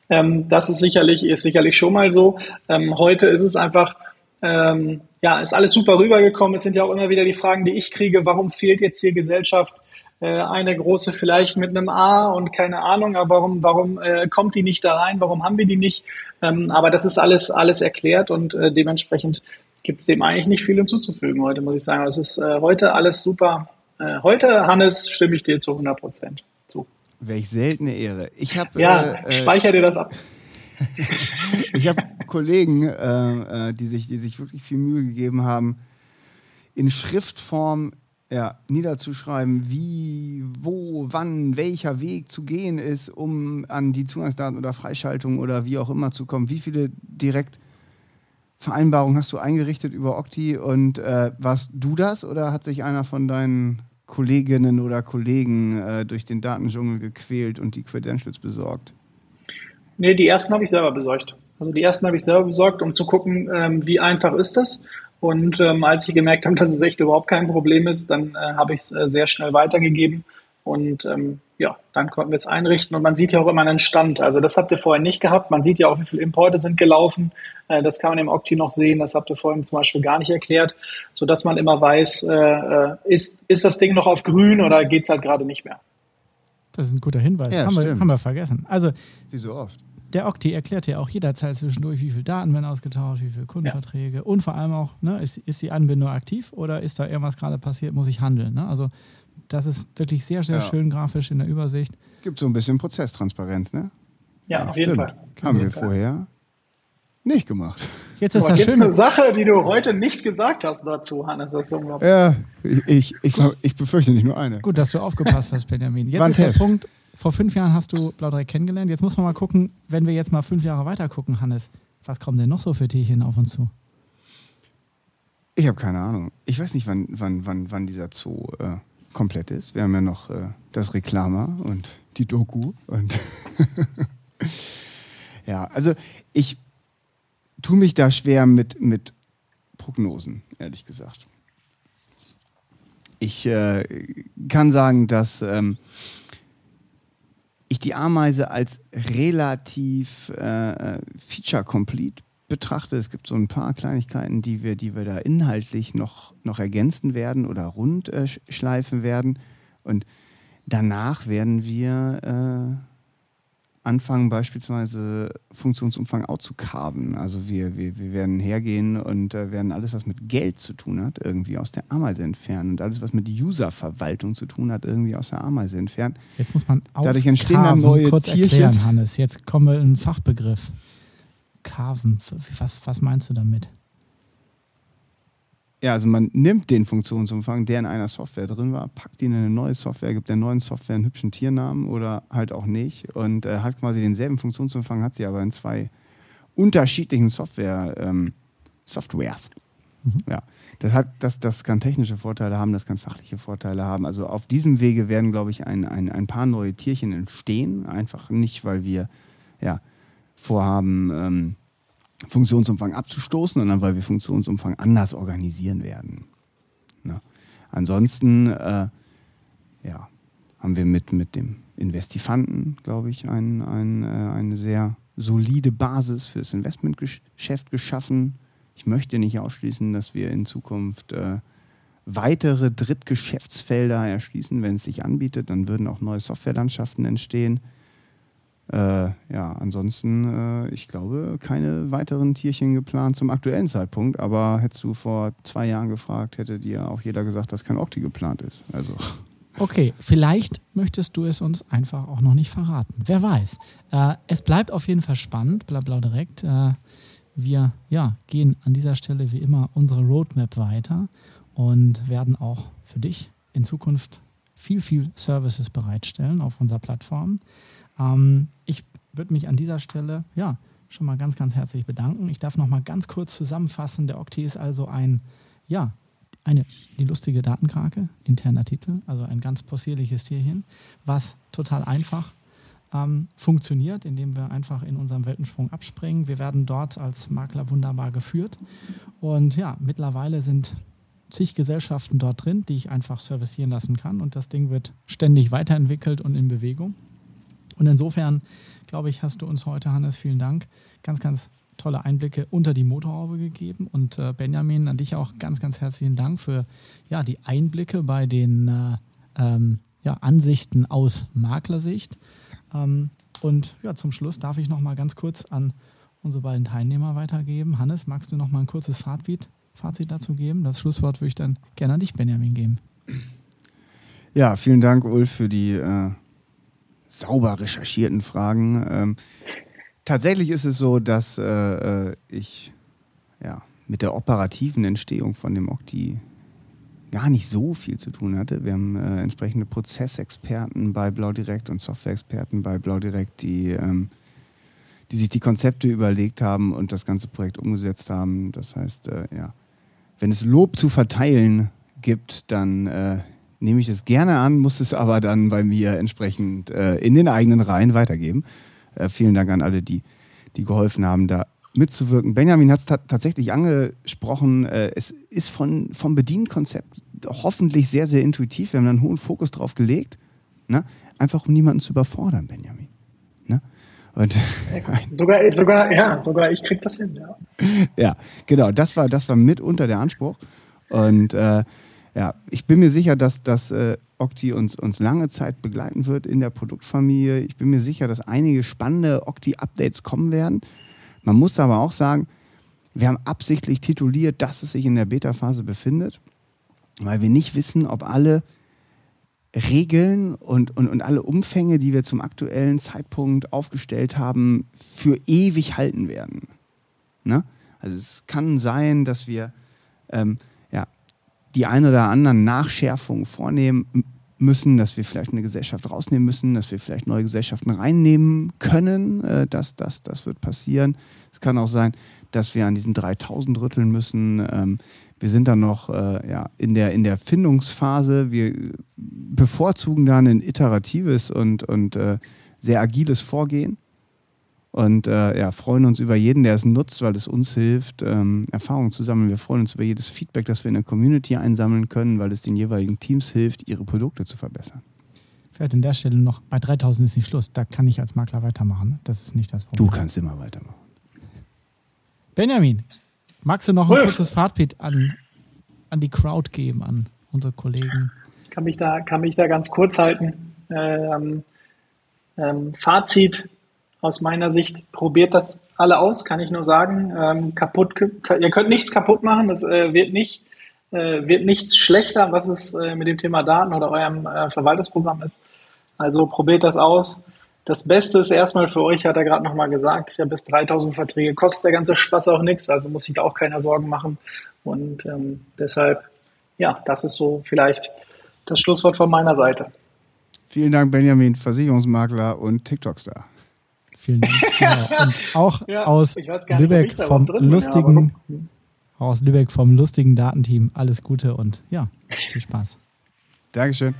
Ähm, das ist sicherlich, ist sicherlich schon mal so. Ähm, heute ist es einfach, ähm, ja, ist alles super rübergekommen. Es sind ja auch immer wieder die Fragen, die ich kriege, warum fehlt jetzt hier Gesellschaft? Äh, eine große vielleicht mit einem A und keine Ahnung, aber warum, warum äh, kommt die nicht da rein? Warum haben wir die nicht? Ähm, aber das ist alles, alles erklärt und äh, dementsprechend gibt es dem eigentlich nicht viel hinzuzufügen heute, muss ich sagen. Es ist äh, heute alles super. Äh, heute, Hannes, stimme ich dir zu 100 Prozent zu. Welch seltene Ehre. Ich habe. Ja, äh, speicher dir das ab. Ich habe Kollegen, äh, äh, die, sich, die sich wirklich viel Mühe gegeben haben, in Schriftform ja, niederzuschreiben, wie, wo, wann, welcher Weg zu gehen ist, um an die Zugangsdaten oder Freischaltung oder wie auch immer zu kommen. Wie viele Direktvereinbarungen hast du eingerichtet über Okti und äh, warst du das oder hat sich einer von deinen Kolleginnen oder Kollegen äh, durch den Datendschungel gequält und die Credentials besorgt? Nee, die ersten habe ich selber besorgt. Also die ersten habe ich selber besorgt, um zu gucken, ähm, wie einfach ist das. Und ähm, als ich gemerkt habe, dass es echt überhaupt kein Problem ist, dann äh, habe ich es äh, sehr schnell weitergegeben. Und ähm, ja, dann konnten wir es einrichten. Und man sieht ja auch immer einen Stand. Also das habt ihr vorher nicht gehabt. Man sieht ja auch, wie viele Importe sind gelaufen. Äh, das kann man im Octi noch sehen. Das habt ihr vorhin zum Beispiel gar nicht erklärt, sodass man immer weiß, äh, äh, ist, ist das Ding noch auf grün oder geht es halt gerade nicht mehr. Das ist ein guter Hinweis. Ja, haben, wir, haben wir vergessen. Also, wie so oft der Okti erklärt ja auch jederzeit zwischendurch, wie viele Daten werden ausgetauscht, wie viele Kundenverträge ja. und vor allem auch, ne, ist, ist die Anbindung aktiv oder ist da irgendwas gerade passiert, muss ich handeln. Ne? Also das ist wirklich sehr, sehr ja. schön grafisch in der Übersicht. Gibt so ein bisschen Prozesstransparenz, ne? Ja, ja auf jeden Fall. Haben wir Fall. vorher nicht gemacht. Jetzt ist Aber das schön. eine Sache, die du heute nicht gesagt hast dazu, Hannes. Das ist unglaublich. Ja, ich, ich, ich, befürchte nicht nur eine. Gut, dass du aufgepasst hast, Benjamin. Jetzt Wann ist der Punkt, vor fünf Jahren hast du Blaudreck kennengelernt. Jetzt muss man mal gucken, wenn wir jetzt mal fünf Jahre weiter gucken, Hannes, was kommen denn noch so für Tierchen auf uns zu? Ich habe keine Ahnung. Ich weiß nicht, wann, wann, wann, wann dieser Zoo äh, komplett ist. Wir haben ja noch äh, das Reklama und die Doku. Und ja, also ich tue mich da schwer mit, mit Prognosen, ehrlich gesagt. Ich äh, kann sagen, dass ähm, ich die Ameise als relativ äh, feature-complete betrachte. Es gibt so ein paar Kleinigkeiten, die wir, die wir da inhaltlich noch, noch ergänzen werden oder rund äh, schleifen werden. Und danach werden wir äh, anfangen, beispielsweise Funktionsumfang outzucarven. Also wir, wir, wir werden hergehen und äh, werden alles, was mit Geld zu tun hat, irgendwie aus der Ameise entfernen. Und alles, was mit Userverwaltung zu tun hat, irgendwie aus der Ameise entfernen. Jetzt muss man Dadurch entstehen dann neue kurz Tierchen. erklären, Hannes. Jetzt kommen wir in einen Fachbegriff. Carven. Was, was meinst du damit? Ja, also man nimmt den Funktionsumfang, der in einer Software drin war, packt ihn in eine neue Software, gibt der neuen Software einen hübschen Tiernamen oder halt auch nicht und äh, hat quasi denselben Funktionsumfang, hat sie aber in zwei unterschiedlichen Software, ähm, Softwares. Mhm. Ja, das, hat, das, das kann technische Vorteile haben, das kann fachliche Vorteile haben. Also auf diesem Wege werden, glaube ich, ein, ein, ein paar neue Tierchen entstehen. Einfach nicht, weil wir ja, vorhaben, ähm, Funktionsumfang abzustoßen, sondern weil wir Funktionsumfang anders organisieren werden. Ne? Ansonsten äh, ja, haben wir mit, mit dem Investifanten, glaube ich, ein, ein, äh, eine sehr solide Basis fürs Investmentgeschäft geschaffen. Ich möchte nicht ausschließen, dass wir in Zukunft äh, weitere Drittgeschäftsfelder erschließen, wenn es sich anbietet. Dann würden auch neue Softwarelandschaften entstehen. Äh, ja, ansonsten, äh, ich glaube, keine weiteren Tierchen geplant zum aktuellen Zeitpunkt. Aber hättest du vor zwei Jahren gefragt, hätte dir auch jeder gesagt, dass kein Okti geplant ist. Also. Okay, vielleicht möchtest du es uns einfach auch noch nicht verraten. Wer weiß. Äh, es bleibt auf jeden Fall spannend, bla bla direkt. Äh, wir ja, gehen an dieser Stelle wie immer unsere Roadmap weiter und werden auch für dich in Zukunft viel, viel Services bereitstellen auf unserer Plattform. Ähm, ich würde mich an dieser Stelle ja schon mal ganz, ganz herzlich bedanken. Ich darf noch mal ganz kurz zusammenfassen. Der Octi ist also ein, ja, eine, die lustige Datenkrake, interner Titel, also ein ganz possierliches Tierchen, was total einfach ähm, funktioniert, indem wir einfach in unserem Weltensprung abspringen. Wir werden dort als Makler wunderbar geführt. Und ja, mittlerweile sind zig Gesellschaften dort drin, die ich einfach servicieren lassen kann. Und das Ding wird ständig weiterentwickelt und in Bewegung. Und insofern, glaube ich, hast du uns heute, Hannes, vielen Dank, ganz, ganz tolle Einblicke unter die Motorhaube gegeben. Und äh, Benjamin, an dich auch ganz, ganz herzlichen Dank für ja, die Einblicke bei den äh, ähm, ja, Ansichten aus Maklersicht. Ähm, und ja, zum Schluss darf ich noch mal ganz kurz an unsere beiden Teilnehmer weitergeben. Hannes, magst du noch mal ein kurzes Fazit, Fazit dazu geben? Das Schlusswort würde ich dann gerne an dich, Benjamin, geben. Ja, vielen Dank, Ulf, für die äh, sauber recherchierten Fragen. Ähm, tatsächlich ist es so, dass äh, äh, ich ja, mit der operativen Entstehung von dem Okti gar nicht so viel zu tun hatte. Wir haben äh, entsprechende Prozessexperten bei BlauDirect und Softwareexperten bei BlauDirect, die, ähm, die sich die Konzepte überlegt haben und das ganze Projekt umgesetzt haben. Das heißt, äh, ja, wenn es Lob zu verteilen gibt, dann äh, nehme ich das gerne an, muss es aber dann bei mir entsprechend äh, in den eigenen Reihen weitergeben. Äh, vielen Dank an alle, die, die geholfen haben, da mitzuwirken. Benjamin hat es tatsächlich angesprochen, äh, es ist von, vom Bedienkonzept hoffentlich sehr, sehr intuitiv. Wir haben da einen hohen Fokus drauf gelegt. Ne? Einfach um niemanden zu überfordern, Benjamin. Ne? Und sogar, sogar, ja, sogar ich krieg das hin, ja. ja, genau, das war, das war mitunter der Anspruch. Und äh, ja, ich bin mir sicher, dass, dass äh, Octi uns, uns lange Zeit begleiten wird in der Produktfamilie. Ich bin mir sicher, dass einige spannende Octi-Updates kommen werden. Man muss aber auch sagen, wir haben absichtlich tituliert, dass es sich in der Beta-Phase befindet, weil wir nicht wissen, ob alle Regeln und, und, und alle Umfänge, die wir zum aktuellen Zeitpunkt aufgestellt haben, für ewig halten werden. Ne? Also es kann sein, dass wir ähm, die ein oder anderen Nachschärfungen vornehmen müssen, dass wir vielleicht eine Gesellschaft rausnehmen müssen, dass wir vielleicht neue Gesellschaften reinnehmen können. Äh, das, das, das wird passieren. Es kann auch sein, dass wir an diesen 3000 rütteln müssen. Ähm, wir sind dann noch äh, ja, in, der, in der Findungsphase. Wir bevorzugen dann ein iteratives und, und äh, sehr agiles Vorgehen. Und äh, ja, freuen uns über jeden, der es nutzt, weil es uns hilft, ähm, Erfahrungen zu sammeln. Wir freuen uns über jedes Feedback, das wir in der Community einsammeln können, weil es den jeweiligen Teams hilft, ihre Produkte zu verbessern. Vielleicht an der Stelle noch, bei 3000 ist nicht Schluss. Da kann ich als Makler weitermachen. Das ist nicht das Problem. Du kannst immer weitermachen. Benjamin, Magst du noch ein kurzes Fazit an, an die Crowd geben, an unsere Kollegen? Kann mich da, kann mich da ganz kurz halten. Ähm, ähm, Fazit aus meiner Sicht, probiert das alle aus, kann ich nur sagen. Ähm, kaputt, ihr könnt nichts kaputt machen, das äh, wird nicht, äh, wird nichts schlechter, was es äh, mit dem Thema Daten oder eurem äh, Verwaltungsprogramm ist. Also probiert das aus. Das Beste ist erstmal für euch, hat er gerade nochmal gesagt, ist ja bis 3000 Verträge kostet der ganze Spaß auch nichts, also muss sich da auch keiner Sorgen machen. Und ähm, deshalb, ja, das ist so vielleicht das Schlusswort von meiner Seite. Vielen Dank, Benjamin, Versicherungsmakler und TikTok-Star. Vielen Dank. Genau. Und auch ja, aus Lübeck vom lustigen, bin, aus Lübeck vom lustigen Datenteam. Alles Gute und ja, viel Spaß. Dankeschön.